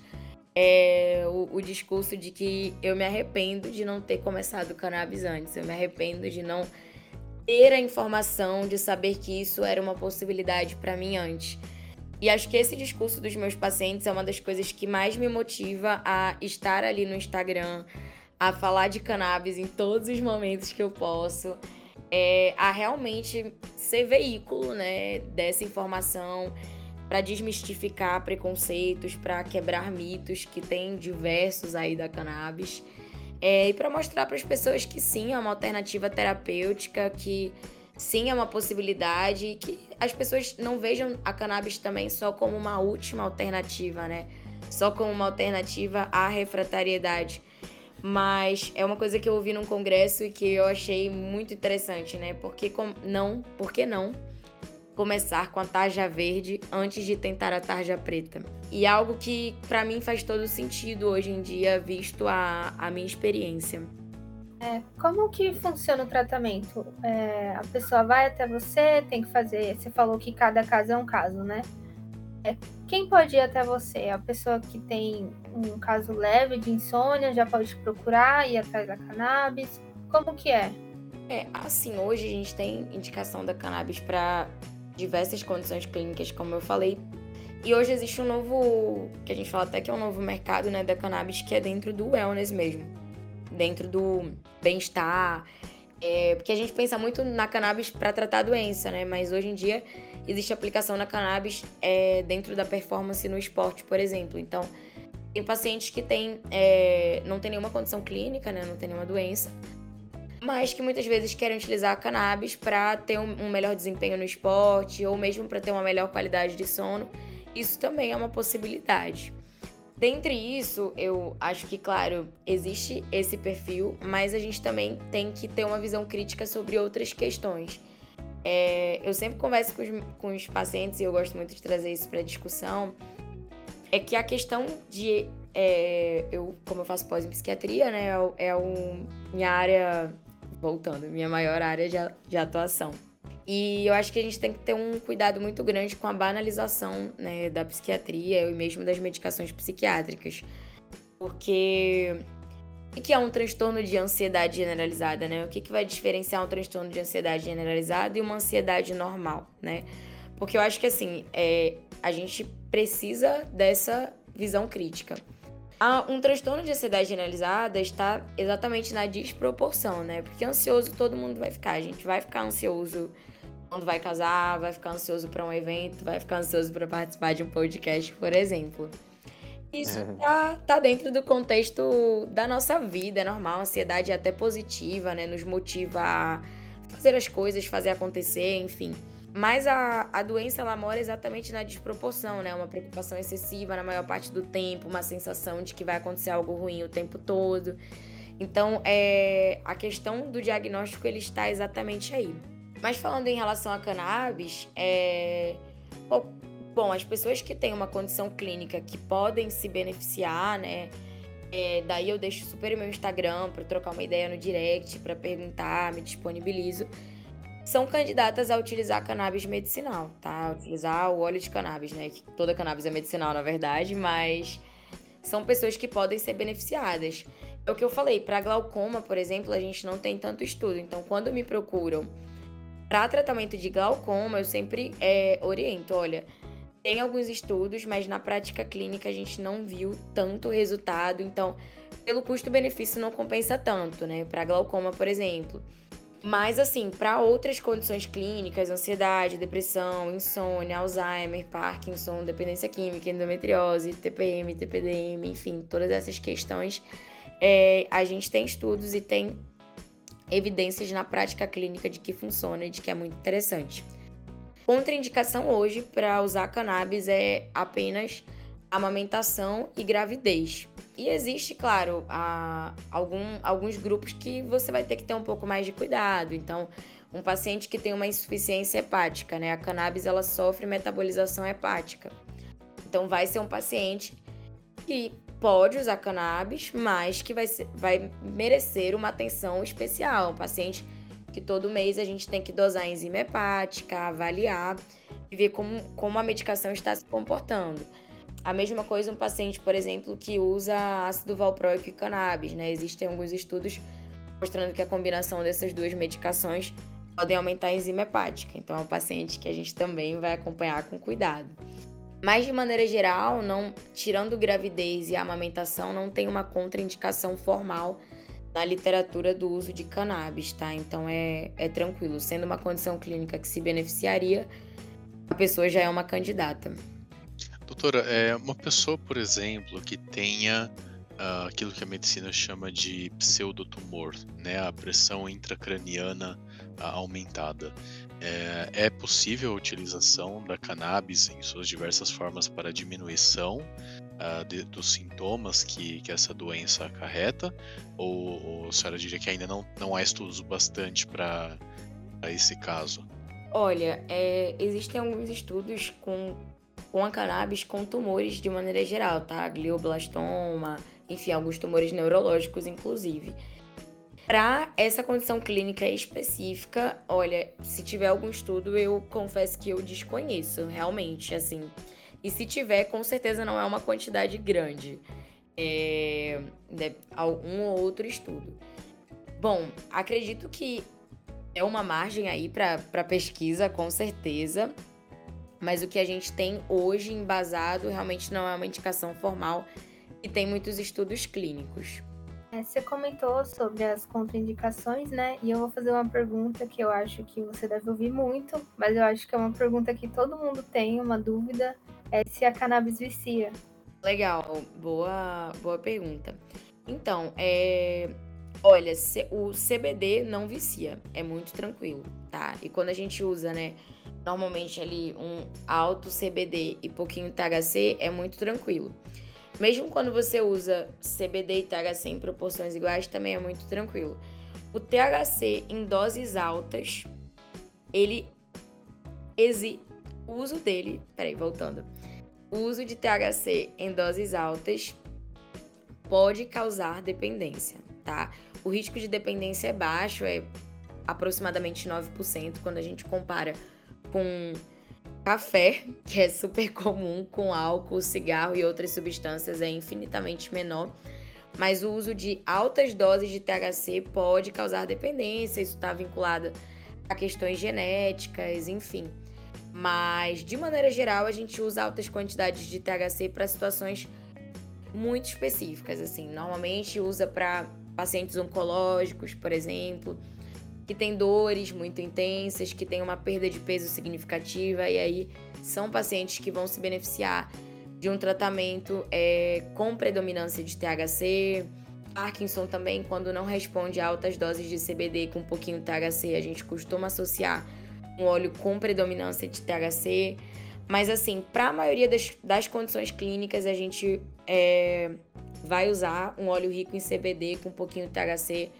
é, o, o, discurso de que eu me arrependo de não ter começado o cannabis antes, eu me arrependo de não ter a informação de saber que isso era uma possibilidade para mim antes. E acho que esse discurso dos meus pacientes é uma das coisas que mais me motiva a estar ali no Instagram, a falar de cannabis em todos os momentos que eu posso, é, a realmente ser veículo né, dessa informação para desmistificar preconceitos, para quebrar mitos que tem diversos aí da cannabis. É, e para mostrar para as pessoas que sim, é uma alternativa terapêutica, que sim é uma possibilidade que as pessoas não vejam a cannabis também só como uma última alternativa, né? Só como uma alternativa à refratariedade. Mas é uma coisa que eu ouvi num congresso e que eu achei muito interessante, né? Porque com... não, por que não começar com a tarja verde antes de tentar a tarja preta. E algo que para mim faz todo sentido hoje em dia, visto a, a minha experiência. É, como que funciona o tratamento? É, a pessoa vai até você, tem que fazer. Você falou que cada caso é um caso, né? É, quem pode ir até você? A pessoa que tem um caso leve de insônia já pode procurar, ir atrás da cannabis? Como que é? É, assim, hoje a gente tem indicação da cannabis para diversas condições clínicas, como eu falei. E hoje existe um novo, que a gente fala até que é um novo mercado, né, da cannabis, que é dentro do wellness mesmo. Dentro do bem-estar. É, porque a gente pensa muito na cannabis para tratar a doença, né? Mas hoje em dia existe aplicação na cannabis é, dentro da performance no esporte, por exemplo. Então, tem pacientes que tem, é, não tem nenhuma condição clínica, né? Não tem nenhuma doença, mas que muitas vezes querem utilizar a cannabis para ter um, um, melhor desempenho no esporte ou mesmo para ter uma melhor qualidade de sono. Isso também é uma possibilidade. Dentre isso, eu acho que, claro, existe esse perfil, mas a gente também tem que ter uma visão crítica sobre outras questões. É, eu sempre converso com os, com os pacientes e eu gosto muito de trazer isso para discussão. É que a questão de. É, eu, como eu faço pós em psiquiatria, né? É, é um, minha área voltando, minha maior área de, de atuação. E eu acho que a gente tem que ter um cuidado muito grande com a banalização né, da psiquiatria e mesmo das medicações psiquiátricas. Porque o que é um transtorno de ansiedade generalizada, né? O que, que vai diferenciar um transtorno de ansiedade generalizada e uma ansiedade normal, né? Porque eu acho que assim, é, a gente precisa dessa visão crítica. Um transtorno de ansiedade generalizada está exatamente na desproporção, né? Porque ansioso todo mundo vai ficar. A gente vai ficar ansioso quando vai casar, vai ficar ansioso para um evento, vai ficar ansioso para participar de um podcast, por exemplo. Isso uhum. tá, tá dentro do contexto da nossa vida, é normal. A ansiedade é até positiva, né? Nos motiva a fazer as coisas, fazer acontecer, enfim. Mas a, a doença ela mora exatamente na desproporção, né? Uma preocupação excessiva na maior parte do tempo, uma sensação de que vai acontecer algo ruim o tempo todo. Então, é, a questão do diagnóstico ele está exatamente aí. Mas falando em relação a cannabis, é, bom, as pessoas que têm uma condição clínica que podem se beneficiar, né? É, daí eu deixo super o meu Instagram para trocar uma ideia no direct, para perguntar, me disponibilizo são candidatas a utilizar cannabis medicinal, tá? Utilizar o óleo de cannabis, né? Que toda cannabis é medicinal, na verdade, mas são pessoas que podem ser beneficiadas. É o que eu falei, para glaucoma, por exemplo, a gente não tem tanto estudo. Então, quando me procuram para tratamento de glaucoma, eu sempre é, oriento, olha, tem alguns estudos, mas na prática clínica a gente não viu tanto resultado. Então, pelo custo-benefício não compensa tanto, né? Para glaucoma, por exemplo. Mas, assim, para outras condições clínicas, ansiedade, depressão, insônia, Alzheimer, Parkinson, dependência química, endometriose, TPM, TPDM, enfim, todas essas questões, é, a gente tem estudos e tem evidências na prática clínica de que funciona e de que é muito interessante. Contraindicação hoje para usar cannabis é apenas amamentação e gravidez. E existe, claro, a, algum, alguns grupos que você vai ter que ter um pouco mais de cuidado. Então, um paciente que tem uma insuficiência hepática, né? A cannabis ela sofre metabolização hepática. Então, vai ser um paciente que pode usar cannabis, mas que vai, ser, vai merecer uma atenção especial. Um paciente que todo mês a gente tem que dosar a enzima hepática, avaliar e ver como, como a medicação está se comportando. A mesma coisa um paciente, por exemplo, que usa ácido valproico e cannabis, né? Existem alguns estudos mostrando que a combinação dessas duas medicações podem aumentar a enzima hepática. Então é um paciente que a gente também vai acompanhar com cuidado. Mas de maneira geral, não tirando gravidez e amamentação, não tem uma contraindicação formal na literatura do uso de cannabis, tá? Então é, é tranquilo. Sendo uma condição clínica que se beneficiaria, a pessoa já é uma candidata. Doutora, é uma pessoa, por exemplo, que tenha uh, aquilo que a medicina chama de pseudotumor, né, a pressão intracraniana uh, aumentada. É, é, possível a utilização da cannabis em suas diversas formas para diminuição uh, de, dos sintomas que, que, essa doença acarreta? Ou, ou a senhora diria que ainda não, não há estudos bastante para esse caso? Olha, é, existem alguns estudos com, com a cannabis com tumores de maneira geral, tá? Glioblastoma, enfim, alguns tumores neurológicos, inclusive. Para essa condição clínica específica, olha, se tiver algum estudo, eu confesso que eu desconheço, realmente, assim. E se tiver, com certeza não é uma quantidade grande. É, um ou outro estudo. Bom, acredito que é uma margem aí para pesquisa, com certeza. Mas o que a gente tem hoje embasado realmente não é uma indicação formal e tem muitos estudos clínicos. É, você comentou sobre as contraindicações, né? E eu vou fazer uma pergunta que eu acho que você deve ouvir muito, mas eu acho que é uma pergunta que todo mundo tem, uma dúvida, é se a cannabis vicia. Legal, boa, boa pergunta. Então, é, olha, o CBD não vicia, é muito tranquilo, tá? E quando a gente usa, né, normalmente ali um alto CBD e pouquinho THC, é muito tranquilo. Mesmo quando você usa CBD e THC em proporções iguais, também é muito tranquilo. O THC em doses altas, ele exi... o uso dele, peraí, voltando. O uso de THC em doses altas pode causar dependência, tá? O risco de dependência é baixo, é aproximadamente 9% quando a gente compara com Café, que é super comum com álcool, cigarro e outras substâncias, é infinitamente menor. Mas o uso de altas doses de THC pode causar dependência, isso está vinculado a questões genéticas, enfim. Mas, de maneira geral, a gente usa altas quantidades de THC para situações muito específicas, assim. Normalmente usa para pacientes oncológicos, por exemplo, que tem dores muito intensas, que tem uma perda de peso significativa, e aí são pacientes que vão se beneficiar de um tratamento é, com predominância de THC. Parkinson também, quando não responde a altas doses de CBD com um pouquinho de THC, a gente costuma associar um óleo com predominância de THC. Mas assim, para a maioria das, das, condições clínicas, a gente é, vai usar um óleo rico em CBD com um pouquinho de THC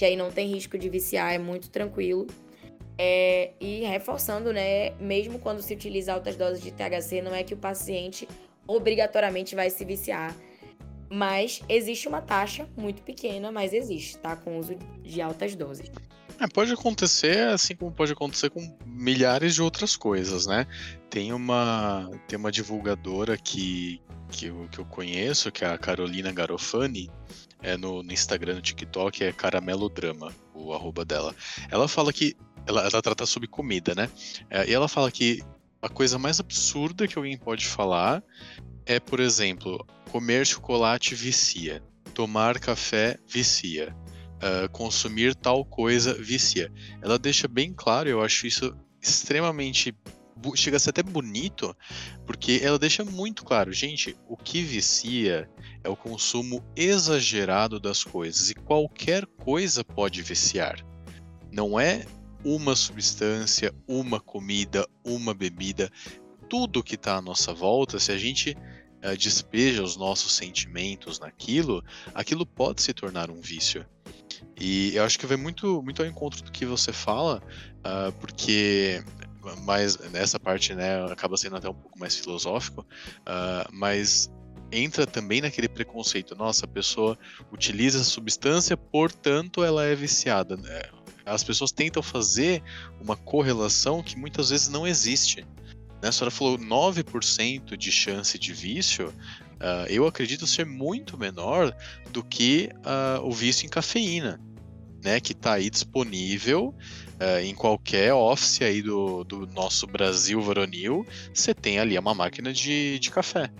que aí não tem risco de viciar, é muito tranquilo. É, e reforçando, né, mesmo quando se utiliza altas doses de THC, não é que o paciente obrigatoriamente vai se viciar. Mas existe uma taxa muito pequena, mas existe, tá? Com o uso de altas doses. É, pode acontecer, assim como pode acontecer com milhares de outras coisas, né? Tem uma, tem uma divulgadora que, que, eu, que eu conheço, que é a Carolina Garofani, é no, no Instagram, no TikTok, é Caramelodrama, o arroba dela. Ela fala que. Ela, ela trata sobre comida, né? É, e ela fala que a coisa mais absurda que alguém pode falar é, por exemplo, comer chocolate vicia, tomar café vicia, uh, consumir tal coisa vicia. Ela deixa bem claro, eu acho isso extremamente chega a ser até bonito, porque ela deixa muito claro, gente, o que vicia é o consumo exagerado das coisas e qualquer coisa pode viciar. Não é uma substância, uma comida, uma bebida, tudo que está à nossa volta, se a gente uh, despeja os nossos sentimentos naquilo, aquilo pode se tornar um vício. E eu acho que vai muito, muito ao encontro do que você fala, uh, porque mas nessa parte, né, acaba sendo até um pouco mais filosófico, uh, mas entra também naquele preconceito. Nossa, a pessoa utiliza a substância, portanto ela é viciada. Né? As pessoas tentam fazer uma correlação que muitas vezes não existe. Né? A senhora falou 9% de chance de vício. Uh, eu acredito ser muito menor do que uh, o vício em cafeína né, que está aí disponível uh, em qualquer office aí do, do nosso Brasil varonil, você tem ali uma máquina de, de café.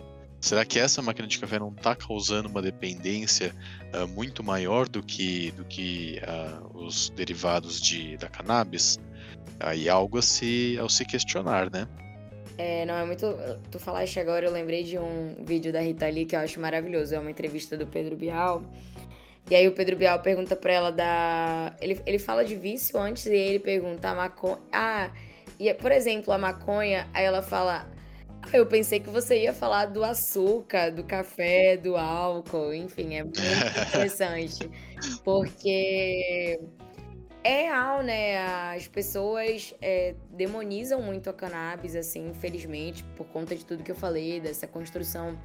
Será que essa máquina de café não está causando uma dependência uh, muito maior do que, do que uh, os derivados de, da cannabis? Aí algo a se, ao se questionar, né? É, não é muito. Tu falaste agora, eu lembrei de um vídeo da Rita Lee que eu acho maravilhoso. É uma entrevista do Pedro Bial. E aí o Pedro Bial pergunta pra ela da. Ele, ele fala de vício antes e ele pergunta a maconha. Ah, e por exemplo, a maconha, aí ela fala. Ah, eu pensei que você ia falar do açúcar, do café, do álcool, enfim, é muito interessante. Porque É real, né? As pessoas é, demonizam muito a cannabis, assim, infelizmente, por conta de tudo que eu falei, dessa construção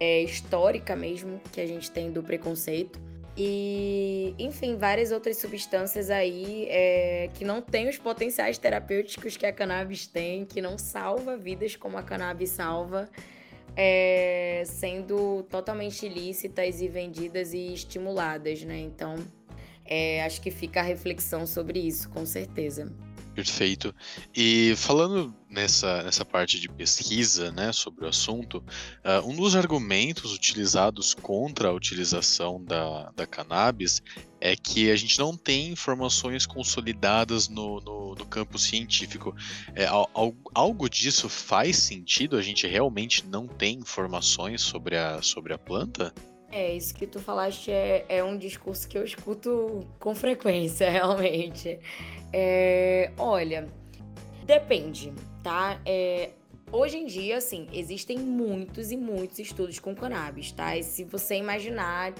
é, histórica mesmo que a gente tem do preconceito. E, enfim, várias outras substâncias aí é, que não têm os potenciais terapêuticos que a cannabis tem, que não salva vidas como a cannabis salva, é, sendo totalmente ilícitas e vendidas e estimuladas, né? Então, é, acho que fica a reflexão sobre isso, com certeza. Perfeito. E falando nessa, nessa parte de pesquisa né, sobre o assunto, uh, um dos argumentos utilizados contra a utilização da, da cannabis é que a gente não tem informações consolidadas no, no, no campo científico. É, algo disso faz sentido? A gente realmente não tem informações sobre a, sobre a planta? É, isso que tu falaste é, é um discurso que eu escuto com frequência, realmente. É, olha, depende, tá? É, hoje em dia, assim, existem muitos e muitos estudos com cannabis, tá? E se você imaginar,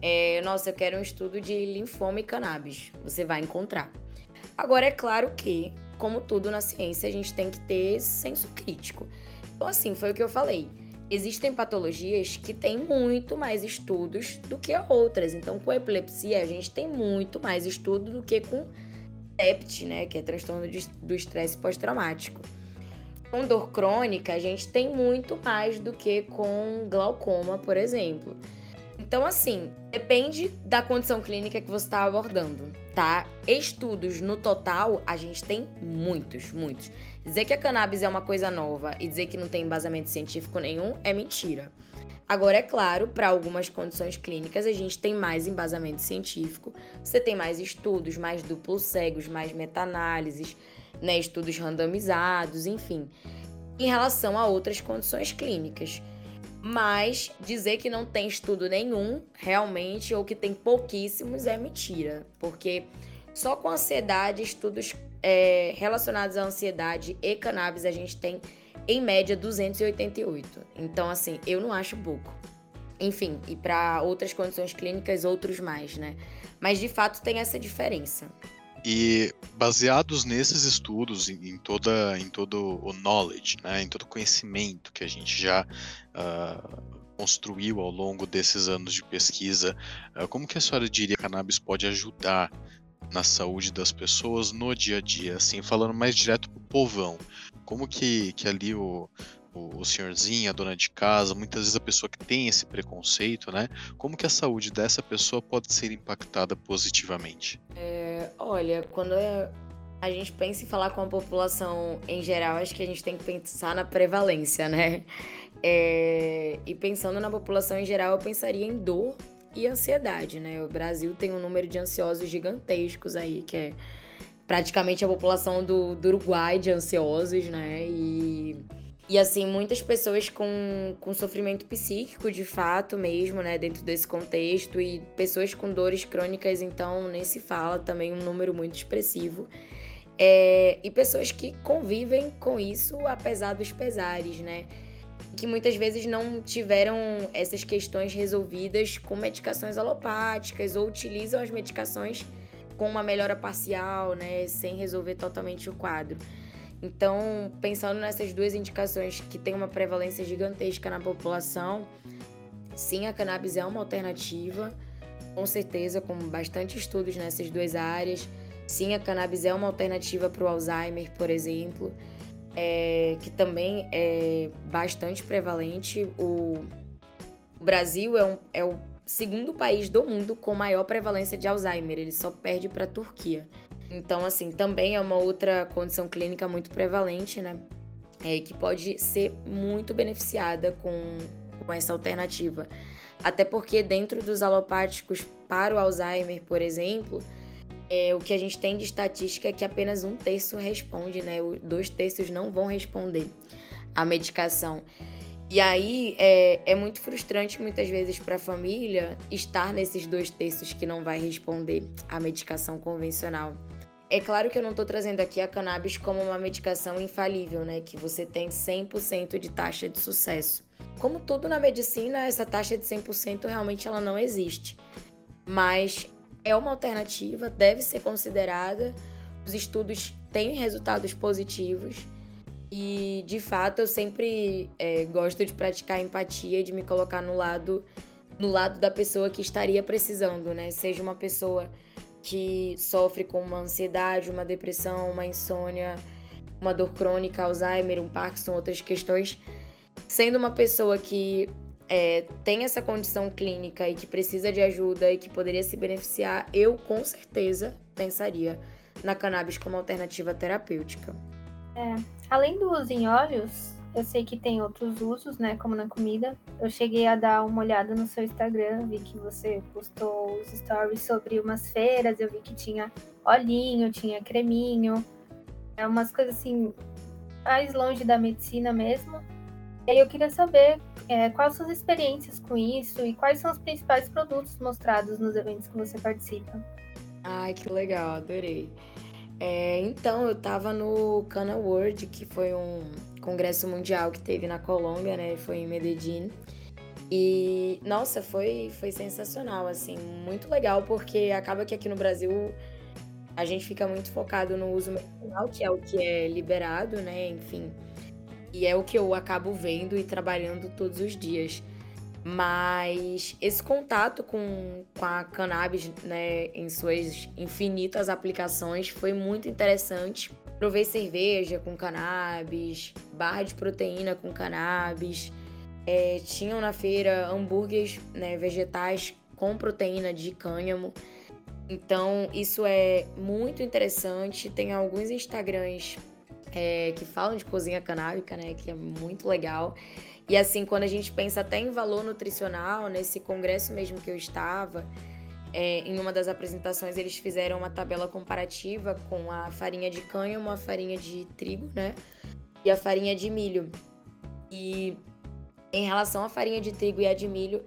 é, nossa, eu quero um estudo de linfoma e cannabis, você vai encontrar. Agora, é claro que, como tudo na ciência, a gente tem que ter senso crítico. Então, assim, foi o que eu falei existem patologias que têm muito mais estudos do que outras. Então, com epilepsia, a gente tem muito mais estudo do que com TEPT, né, que é transtorno do estresse pós-traumático. Com dor crônica, a gente tem muito mais do que com glaucoma, por exemplo. Então, assim, depende da condição clínica que você está abordando, tá? Estudos no total, a gente tem muitos, muitos. Dizer que a cannabis é uma coisa nova e dizer que não tem embasamento científico nenhum é mentira. Agora, é claro, para algumas condições clínicas a gente tem mais embasamento científico, você tem mais estudos, mais duplos cegos, mais meta-análises, né, estudos randomizados, enfim, em relação a outras condições clínicas. Mas dizer que não tem estudo nenhum, realmente, ou que tem pouquíssimos, é mentira, porque só com ansiedade, estudos é, relacionados à ansiedade e cannabis, a gente tem, em média, 288. Então, assim, eu não acho pouco. Enfim, e para outras condições clínicas, outros mais, né? Mas, de fato, tem essa diferença. E baseados nesses estudos, em, toda, em todo o knowledge, né, em todo o conhecimento que a gente já uh, construiu ao longo desses anos de pesquisa, uh, como que a senhora diria que a cannabis pode ajudar na saúde das pessoas no dia a dia, assim, falando mais direto pro povão. Como que, que ali o, o, o senhorzinho, a dona de casa, muitas vezes a pessoa que tem esse preconceito, né? Como que a saúde dessa pessoa pode ser impactada positivamente? É, olha, quando é, a gente pensa em falar com a população em geral, acho que a gente tem que pensar na prevalência, né? É, e pensando na população em geral, eu pensaria em dor e ansiedade, né? O Brasil tem um número de ansiosos gigantescos aí, que é praticamente a população do, do Uruguai de ansiosos, né? E, e assim, muitas pessoas com, com sofrimento psíquico, de fato mesmo, né? Dentro desse contexto, e pessoas com dores crônicas, então nem se fala também um número muito expressivo. É, e pessoas que convivem com isso apesar dos pesares, né? que muitas vezes não tiveram essas questões resolvidas com medicações alopáticas ou utilizam as medicações com uma melhora parcial, né, sem resolver totalmente o quadro. Então, pensando nessas duas indicações que tem uma prevalência gigantesca na população, sim, a cannabis é uma alternativa, com certeza, com bastante estudos nessas duas áreas. Sim, a cannabis é uma alternativa para o Alzheimer, por exemplo é, que também é bastante prevalente. O, o Brasil é, um, é o segundo país do mundo com maior prevalência de Alzheimer, ele só perde para a Turquia. Então, assim, também é uma outra condição clínica muito prevalente, né? É, que pode ser muito beneficiada com, com essa alternativa. Até porque, dentro dos alopáticos para o Alzheimer, por exemplo, é, o que a gente tem de estatística é que apenas um terço responde, né? Dois terços não vão responder à medicação. E aí é, é muito frustrante muitas vezes para a família estar nesses dois terços que não vai responder à medicação convencional. É claro que eu não estou trazendo aqui a cannabis como uma medicação infalível, né? Que você tem 100% de taxa de sucesso. Como tudo na medicina, essa taxa de 100% realmente ela não existe. Mas é uma alternativa, deve ser considerada. Os estudos têm resultados positivos. E, de fato, eu sempre é, gosto de praticar empatia, de me colocar no lado, no lado da pessoa que estaria precisando, né? Seja uma pessoa que sofre com uma ansiedade, uma depressão, uma insônia, uma dor crônica, Alzheimer, um Parkinson, outras questões, sendo uma pessoa que é, tem essa condição clínica e que precisa de ajuda e que poderia se beneficiar, eu com certeza pensaria na cannabis como alternativa terapêutica. É, além do uso em óleos, eu sei que tem outros usos, né, como na comida. Eu cheguei a dar uma olhada no seu Instagram, vi que você postou os stories sobre umas feiras, eu vi que tinha olhinho, tinha creminho, é umas coisas assim mais longe da medicina mesmo. E eu queria saber é, quais são as experiências com isso e quais são os principais produtos mostrados nos eventos que você participa. Ai, que legal, adorei. É, então, eu estava no Cana World, que foi um congresso mundial que teve na Colômbia, né? Foi em Medellín. E, nossa, foi, foi sensacional, assim, muito legal, porque acaba que aqui no Brasil a gente fica muito focado no uso medicinal, que é o que é liberado, né? Enfim. E é o que eu acabo vendo e trabalhando todos os dias. Mas esse contato com, com a cannabis, né, em suas infinitas aplicações, foi muito interessante. Provei cerveja com cannabis, barra de proteína com cannabis. É, tinham na feira hambúrgueres né, vegetais com proteína de cânhamo. Então, isso é muito interessante. Tem alguns Instagrams é, que falam de cozinha canábica, né? Que é muito legal. E assim, quando a gente pensa até em valor nutricional, nesse congresso mesmo que eu estava, é, em uma das apresentações eles fizeram uma tabela comparativa com a farinha de cânhamo, a farinha de trigo, né? E a farinha de milho. E em relação à farinha de trigo e a de milho,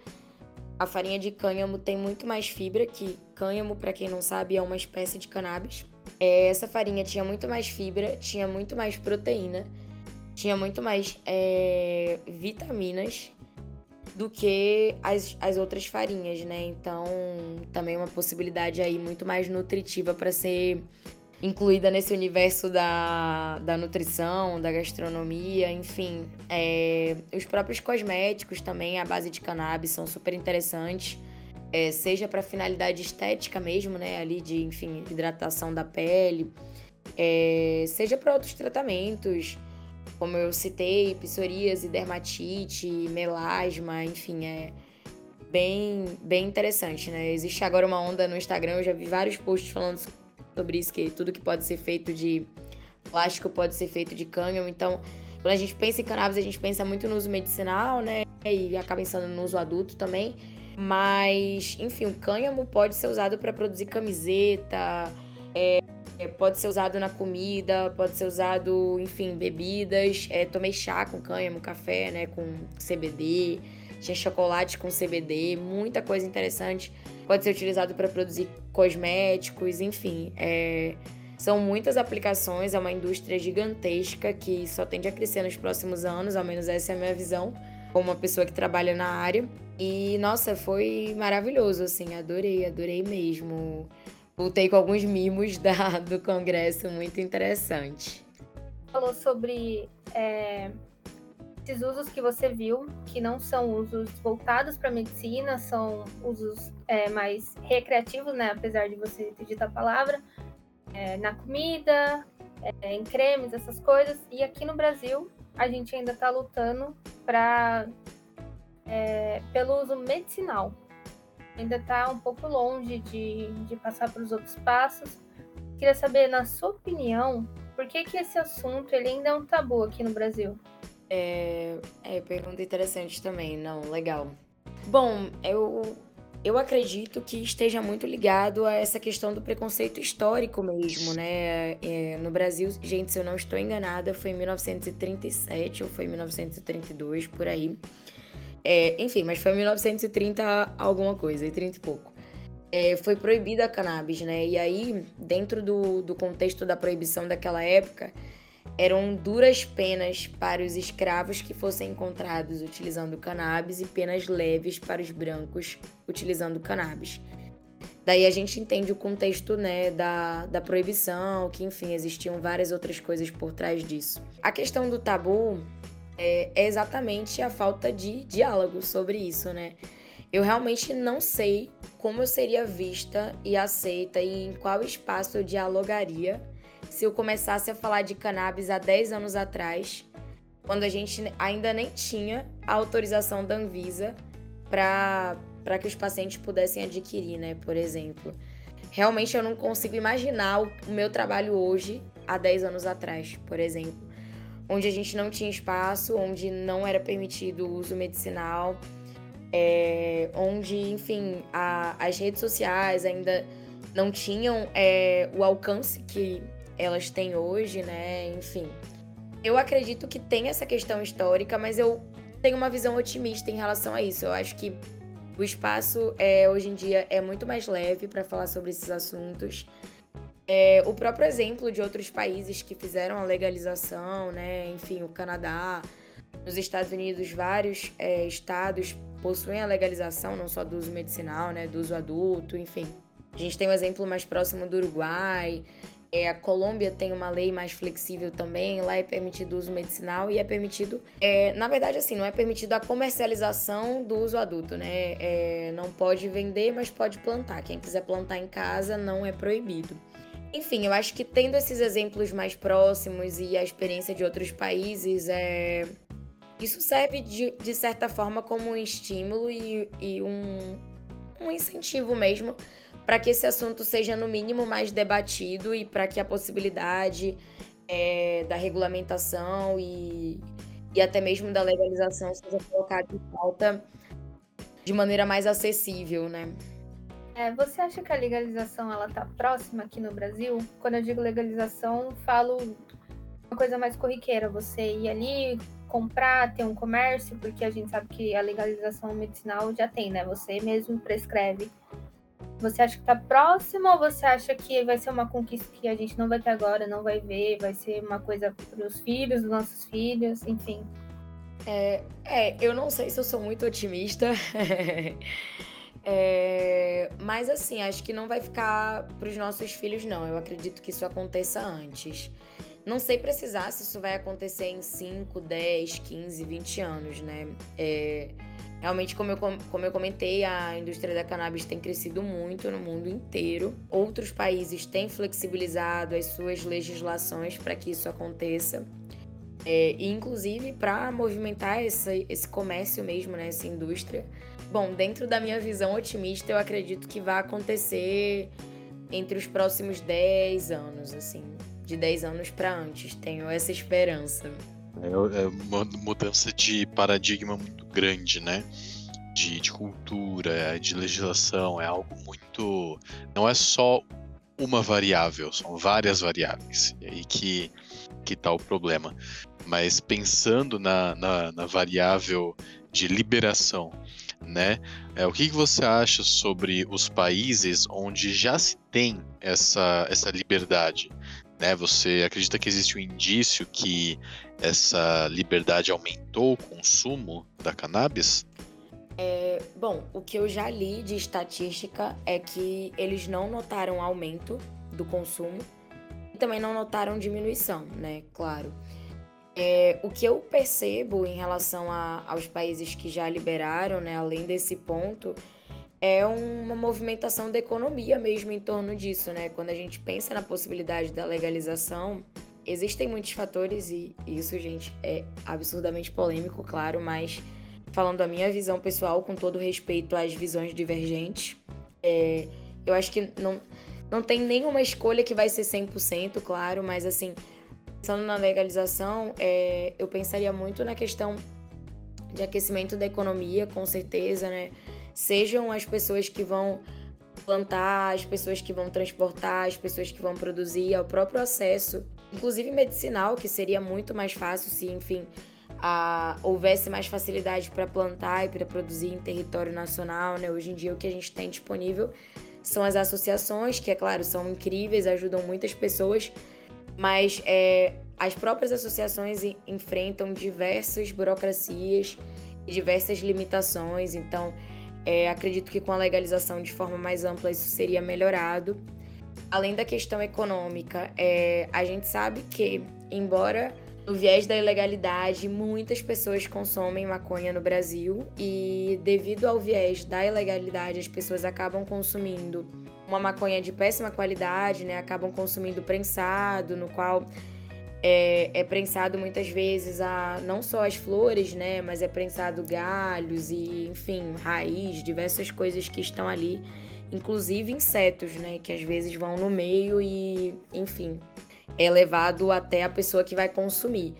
a farinha de cânhamo tem muito mais fibra, que cânhamo, para quem não sabe, é uma espécie de cannabis. É, essa farinha tinha muito mais fibra, tinha muito mais proteína, tinha muito mais é, vitaminas do que as, as outras farinhas, né? Então, também uma possibilidade aí muito mais nutritiva para ser incluída nesse universo da, da nutrição, da gastronomia, enfim. É, os próprios cosméticos também, à base de cannabis, são super interessantes é, seja para finalidade estética mesmo, né, ali de, enfim, hidratação da pele, é, seja para outros tratamentos, como eu citei, psoríase, dermatite, melasma, enfim, é bem, bem interessante, né? Existe agora uma onda no Instagram, eu já vi vários posts falando sobre isso, que tudo que pode ser feito de plástico pode ser feito de cânhamo, então quando a gente pensa em cannabis, a gente pensa muito no uso medicinal, né? E acaba pensando no uso adulto também. Mas, enfim, o cânhamo pode ser usado para produzir camiseta, é, pode ser usado na comida, pode ser usado, enfim, bebidas. É, tomei chá com cânhamo, café, né, com CBD, tinha chocolate com CBD, muita coisa interessante. Pode ser utilizado para produzir cosméticos, enfim. É, são muitas aplicações, é uma indústria gigantesca que só tende a crescer nos próximos anos, ao menos essa é a minha visão, como uma pessoa que trabalha na área. E, nossa, foi maravilhoso, assim, adorei, adorei mesmo. Voltei com alguns mimos da, do congresso, muito interessante. Falou sobre é, esses usos que você viu, que não são usos voltados para medicina, são usos é, mais recreativos, né? Apesar de você ter dito a palavra, é, na comida, é, em cremes, essas coisas. E aqui no Brasil, a gente ainda está lutando para é, pelo uso medicinal. Ainda está um pouco longe de, de passar para os outros passos. Queria saber, na sua opinião, por que, que esse assunto ele ainda é um tabu aqui no Brasil? É, é pergunta interessante também, não, legal. Bom, eu, eu acredito que esteja muito ligado a essa questão do preconceito histórico mesmo, né? É, no Brasil, gente, se eu não estou enganada, foi em 1937 ou foi em 1932, por aí. É, enfim, mas foi em 1930 alguma coisa, e 30 e pouco. É, foi proibida a cannabis, né? E aí, dentro do, do contexto da proibição daquela época, eram duras penas para os escravos que fossem encontrados utilizando cannabis e penas leves para os brancos utilizando cannabis. Daí a gente entende o contexto né, da, da proibição, que enfim, existiam várias outras coisas por trás disso. A questão do tabu é, é exatamente a falta de diálogo sobre isso, né? Eu realmente não sei como eu seria vista e aceita e em qual espaço eu dialogaria se eu começasse a falar de cannabis há 10 anos atrás, quando a gente ainda nem tinha a autorização da Anvisa para que os pacientes pudessem adquirir, né, por exemplo. Realmente eu não consigo imaginar o meu trabalho hoje, há 10 anos atrás, por exemplo, onde a gente não tinha espaço, onde não era permitido o uso medicinal, é, onde, enfim, a, as redes sociais ainda não tinham é, o alcance que elas têm hoje, né? Enfim. Eu acredito que tem essa questão histórica, mas eu tenho uma visão otimista em relação a isso. Eu acho que o espaço é, hoje em dia é muito mais leve para falar sobre esses assuntos. É, o próprio exemplo de outros países que fizeram a legalização, né? Enfim, o Canadá, nos Estados Unidos, vários é, estados possuem a legalização, não só do uso medicinal, né? Do uso adulto, enfim. A gente tem um exemplo mais próximo do Uruguai, é, a Colômbia tem uma lei mais flexível também, lá é permitido o uso medicinal e é permitido, é, na verdade, assim, não é permitido a comercialização do uso adulto, né? É, não pode vender, mas pode plantar. Quem quiser plantar em casa não é proibido. Enfim, eu acho que tendo esses exemplos mais próximos e a experiência de outros países, é... isso serve de, de certa forma como um estímulo e, e um, um incentivo mesmo para que esse assunto seja, no mínimo, mais debatido e para que a possibilidade é, da regulamentação e, e até mesmo da legalização seja colocada em pauta de maneira mais acessível, né? É, você acha que a legalização ela está próxima aqui no Brasil? Quando eu digo legalização, falo uma coisa mais corriqueira, você ir ali comprar, ter um comércio, porque a gente sabe que a legalização medicinal já tem, né? Você mesmo prescreve você acha que está próximo ou você acha que vai ser uma conquista que a gente não vai ter agora, não vai ver, vai ser uma coisa para os filhos, dos nossos filhos, enfim? É, é, eu não sei se eu sou muito otimista. é, mas assim, acho que não vai ficar para os nossos filhos, não. Eu acredito que isso aconteça antes. Não sei precisar se isso vai acontecer em 5, 10, 15, 20 anos, né? É, Realmente, como eu, como eu comentei, a indústria da cannabis tem crescido muito no mundo inteiro. Outros países têm flexibilizado as suas legislações para que isso aconteça. É, e inclusive para movimentar esse, esse comércio mesmo, né, essa indústria. Bom, dentro da minha visão otimista, eu acredito que vai acontecer entre os próximos 10 anos, assim, de 10 anos para antes. Tenho essa esperança. É, é uma mudança de paradigma muito grande, né? De, de cultura, de legislação, é algo muito. Não é só uma variável, são várias variáveis. E aí que, que tá o problema. Mas pensando na, na, na variável de liberação, né? É, o que, que você acha sobre os países onde já se tem essa, essa liberdade? Né? Você acredita que existe um indício que essa liberdade aumentou o consumo da cannabis? É, bom, o que eu já li de estatística é que eles não notaram aumento do consumo e também não notaram diminuição, né? Claro. É, o que eu percebo em relação a, aos países que já liberaram, né, além desse ponto, é uma movimentação da economia mesmo em torno disso, né? Quando a gente pensa na possibilidade da legalização, existem muitos fatores e isso, gente, é absurdamente polêmico, claro, mas falando a minha visão pessoal, com todo respeito às visões divergentes, é, eu acho que não, não tem nenhuma escolha que vai ser 100%, claro, mas assim, pensando na legalização, é, eu pensaria muito na questão de aquecimento da economia, com certeza, né? sejam as pessoas que vão plantar, as pessoas que vão transportar, as pessoas que vão produzir, ao próprio acesso, inclusive medicinal, que seria muito mais fácil se, enfim, a, houvesse mais facilidade para plantar e para produzir em território nacional, né? Hoje em dia o que a gente tem disponível são as associações, que é claro, são incríveis, ajudam muitas pessoas, mas é, as próprias associações enfrentam diversas burocracias e diversas limitações, então É, acredito que com a legalização de forma mais ampla isso seria melhorado. Além da questão econômica, é, a gente sabe que, embora no viés da ilegalidade, muitas pessoas consomem maconha no Brasil e, devido ao viés da ilegalidade, as pessoas acabam consumindo uma maconha de péssima qualidade, né? Acabam consumindo prensado, no qual é, é, prensado muitas vezes a não só as flores, né, mas é prensado galhos e, enfim, raiz, diversas coisas que estão ali, inclusive insetos, né, que às vezes vão no meio e, enfim, é levado até a pessoa que vai consumir.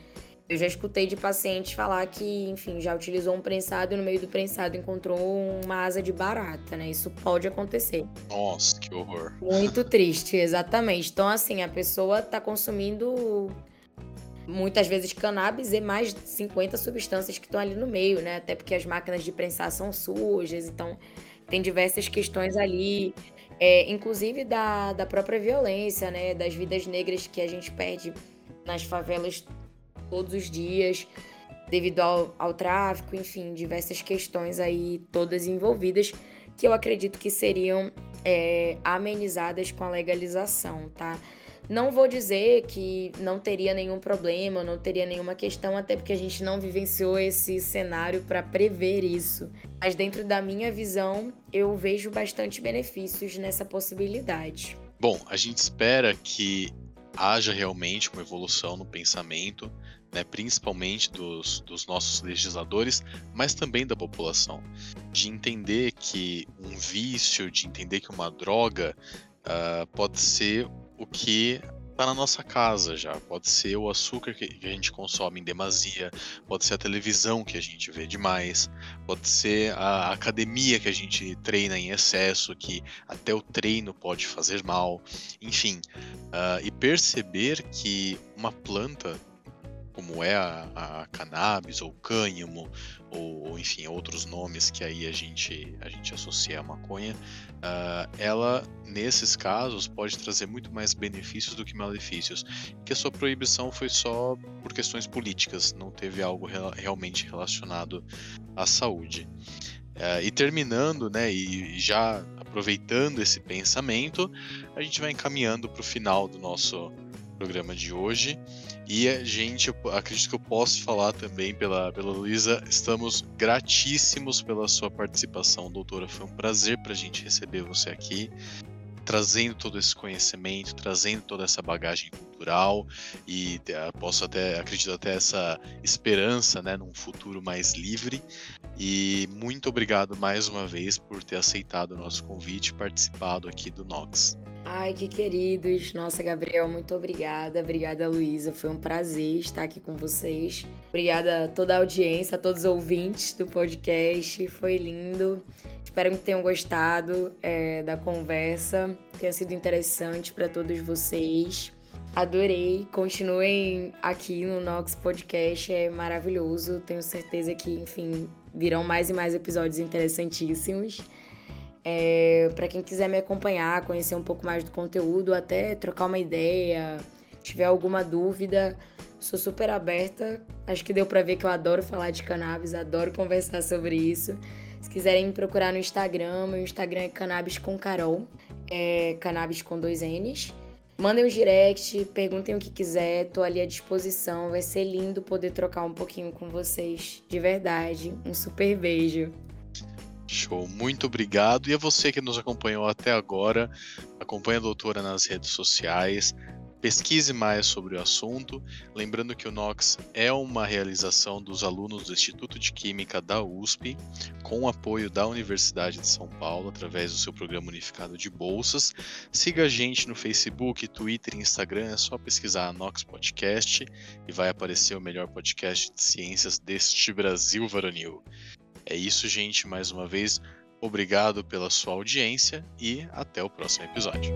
Eu já escutei de pacientes falar que, enfim, já utilizou um prensado e no meio do prensado encontrou uma asa de barata, né? Isso pode acontecer. Nossa, que horror. Muito triste, exatamente. Então, assim, a pessoa tá consumindo muitas vezes cannabis e mais 50 substâncias que estão ali no meio, né? Até porque as máquinas de prensar são sujas, então tem diversas questões ali. É, inclusive da, da própria violência, né? Das vidas negras que a gente perde nas favelas todos os dias, devido ao, ao tráfico, enfim, diversas questões aí todas envolvidas que eu acredito que seriam é, amenizadas com a legalização, tá? Não vou dizer que não teria nenhum problema, não teria nenhuma questão, até porque a gente não vivenciou esse cenário para prever isso. Mas dentro da minha visão, eu vejo bastante benefícios nessa possibilidade. Bom, a gente espera que haja realmente uma evolução no pensamento né, principalmente dos, dos nossos legisladores, mas também da população, de entender que um vício, de entender que uma droga uh, pode ser o que está na nossa casa já. Pode ser o açúcar que, a gente consome em demasia, pode ser a televisão que a gente vê demais, pode ser a academia que a gente treina em excesso, que até o treino pode fazer mal, enfim. Uh, e perceber que uma planta como é a, a cannabis ou cânhamo ou, enfim outros nomes que aí a gente a gente associa à maconha, uh, ela nesses casos pode trazer muito mais benefícios do que malefícios, que a sua proibição foi só por questões políticas, não teve algo real, realmente relacionado à saúde. Uh, e terminando, né, e já aproveitando esse pensamento, a gente vai encaminhando para o final do nosso programa de hoje. E a gente, acredito que eu posso falar também pela, pela Luísa, estamos gratíssimos pela sua participação, doutora. Foi um prazer para a gente receber você aqui, trazendo todo esse conhecimento, trazendo toda essa bagagem cultural e posso até, acredito até essa esperança, né, num futuro mais livre. E muito obrigado mais uma vez por ter aceitado o nosso convite e participado aqui do Nox. Ai, que queridos. Nossa, Gabriel, muito obrigada. Obrigada, Luísa. Foi um prazer estar aqui com vocês. Obrigada a toda a audiência, a todos os ouvintes do podcast. Foi lindo. Espero que tenham gostado é, da conversa. Tenha sido interessante para todos vocês. Adorei. Continuem aqui no Nox Podcast. É maravilhoso. Tenho certeza que, enfim, virão mais e mais episódios interessantíssimos. É, para quem quiser me acompanhar, conhecer um pouco mais do conteúdo, até trocar uma ideia, tiver alguma dúvida, sou super aberta. Acho que deu para ver que eu adoro falar de cannabis, adoro conversar sobre isso. Se quiserem me procurar no Instagram, meu Instagram é cannabis com Carol, é cannabis com dois N's. Mandem um direct, perguntem o que quiser, tô ali à disposição. Vai ser lindo poder trocar um pouquinho com vocês, de verdade. Um super beijo. Show, muito obrigado. E a você que nos acompanhou até agora, acompanhe a doutora nas redes sociais, pesquise mais sobre o assunto. Lembrando que o NOX é uma realização dos alunos do Instituto de Química da USP, com apoio da Universidade de São Paulo, através do seu programa unificado de bolsas. Siga a gente no Facebook, Twitter e Instagram, é só pesquisar a NOX Podcast e vai aparecer o melhor podcast de ciências deste Brasil varonil. É isso, gente. Mais uma vez, obrigado pela sua audiência e até o próximo episódio.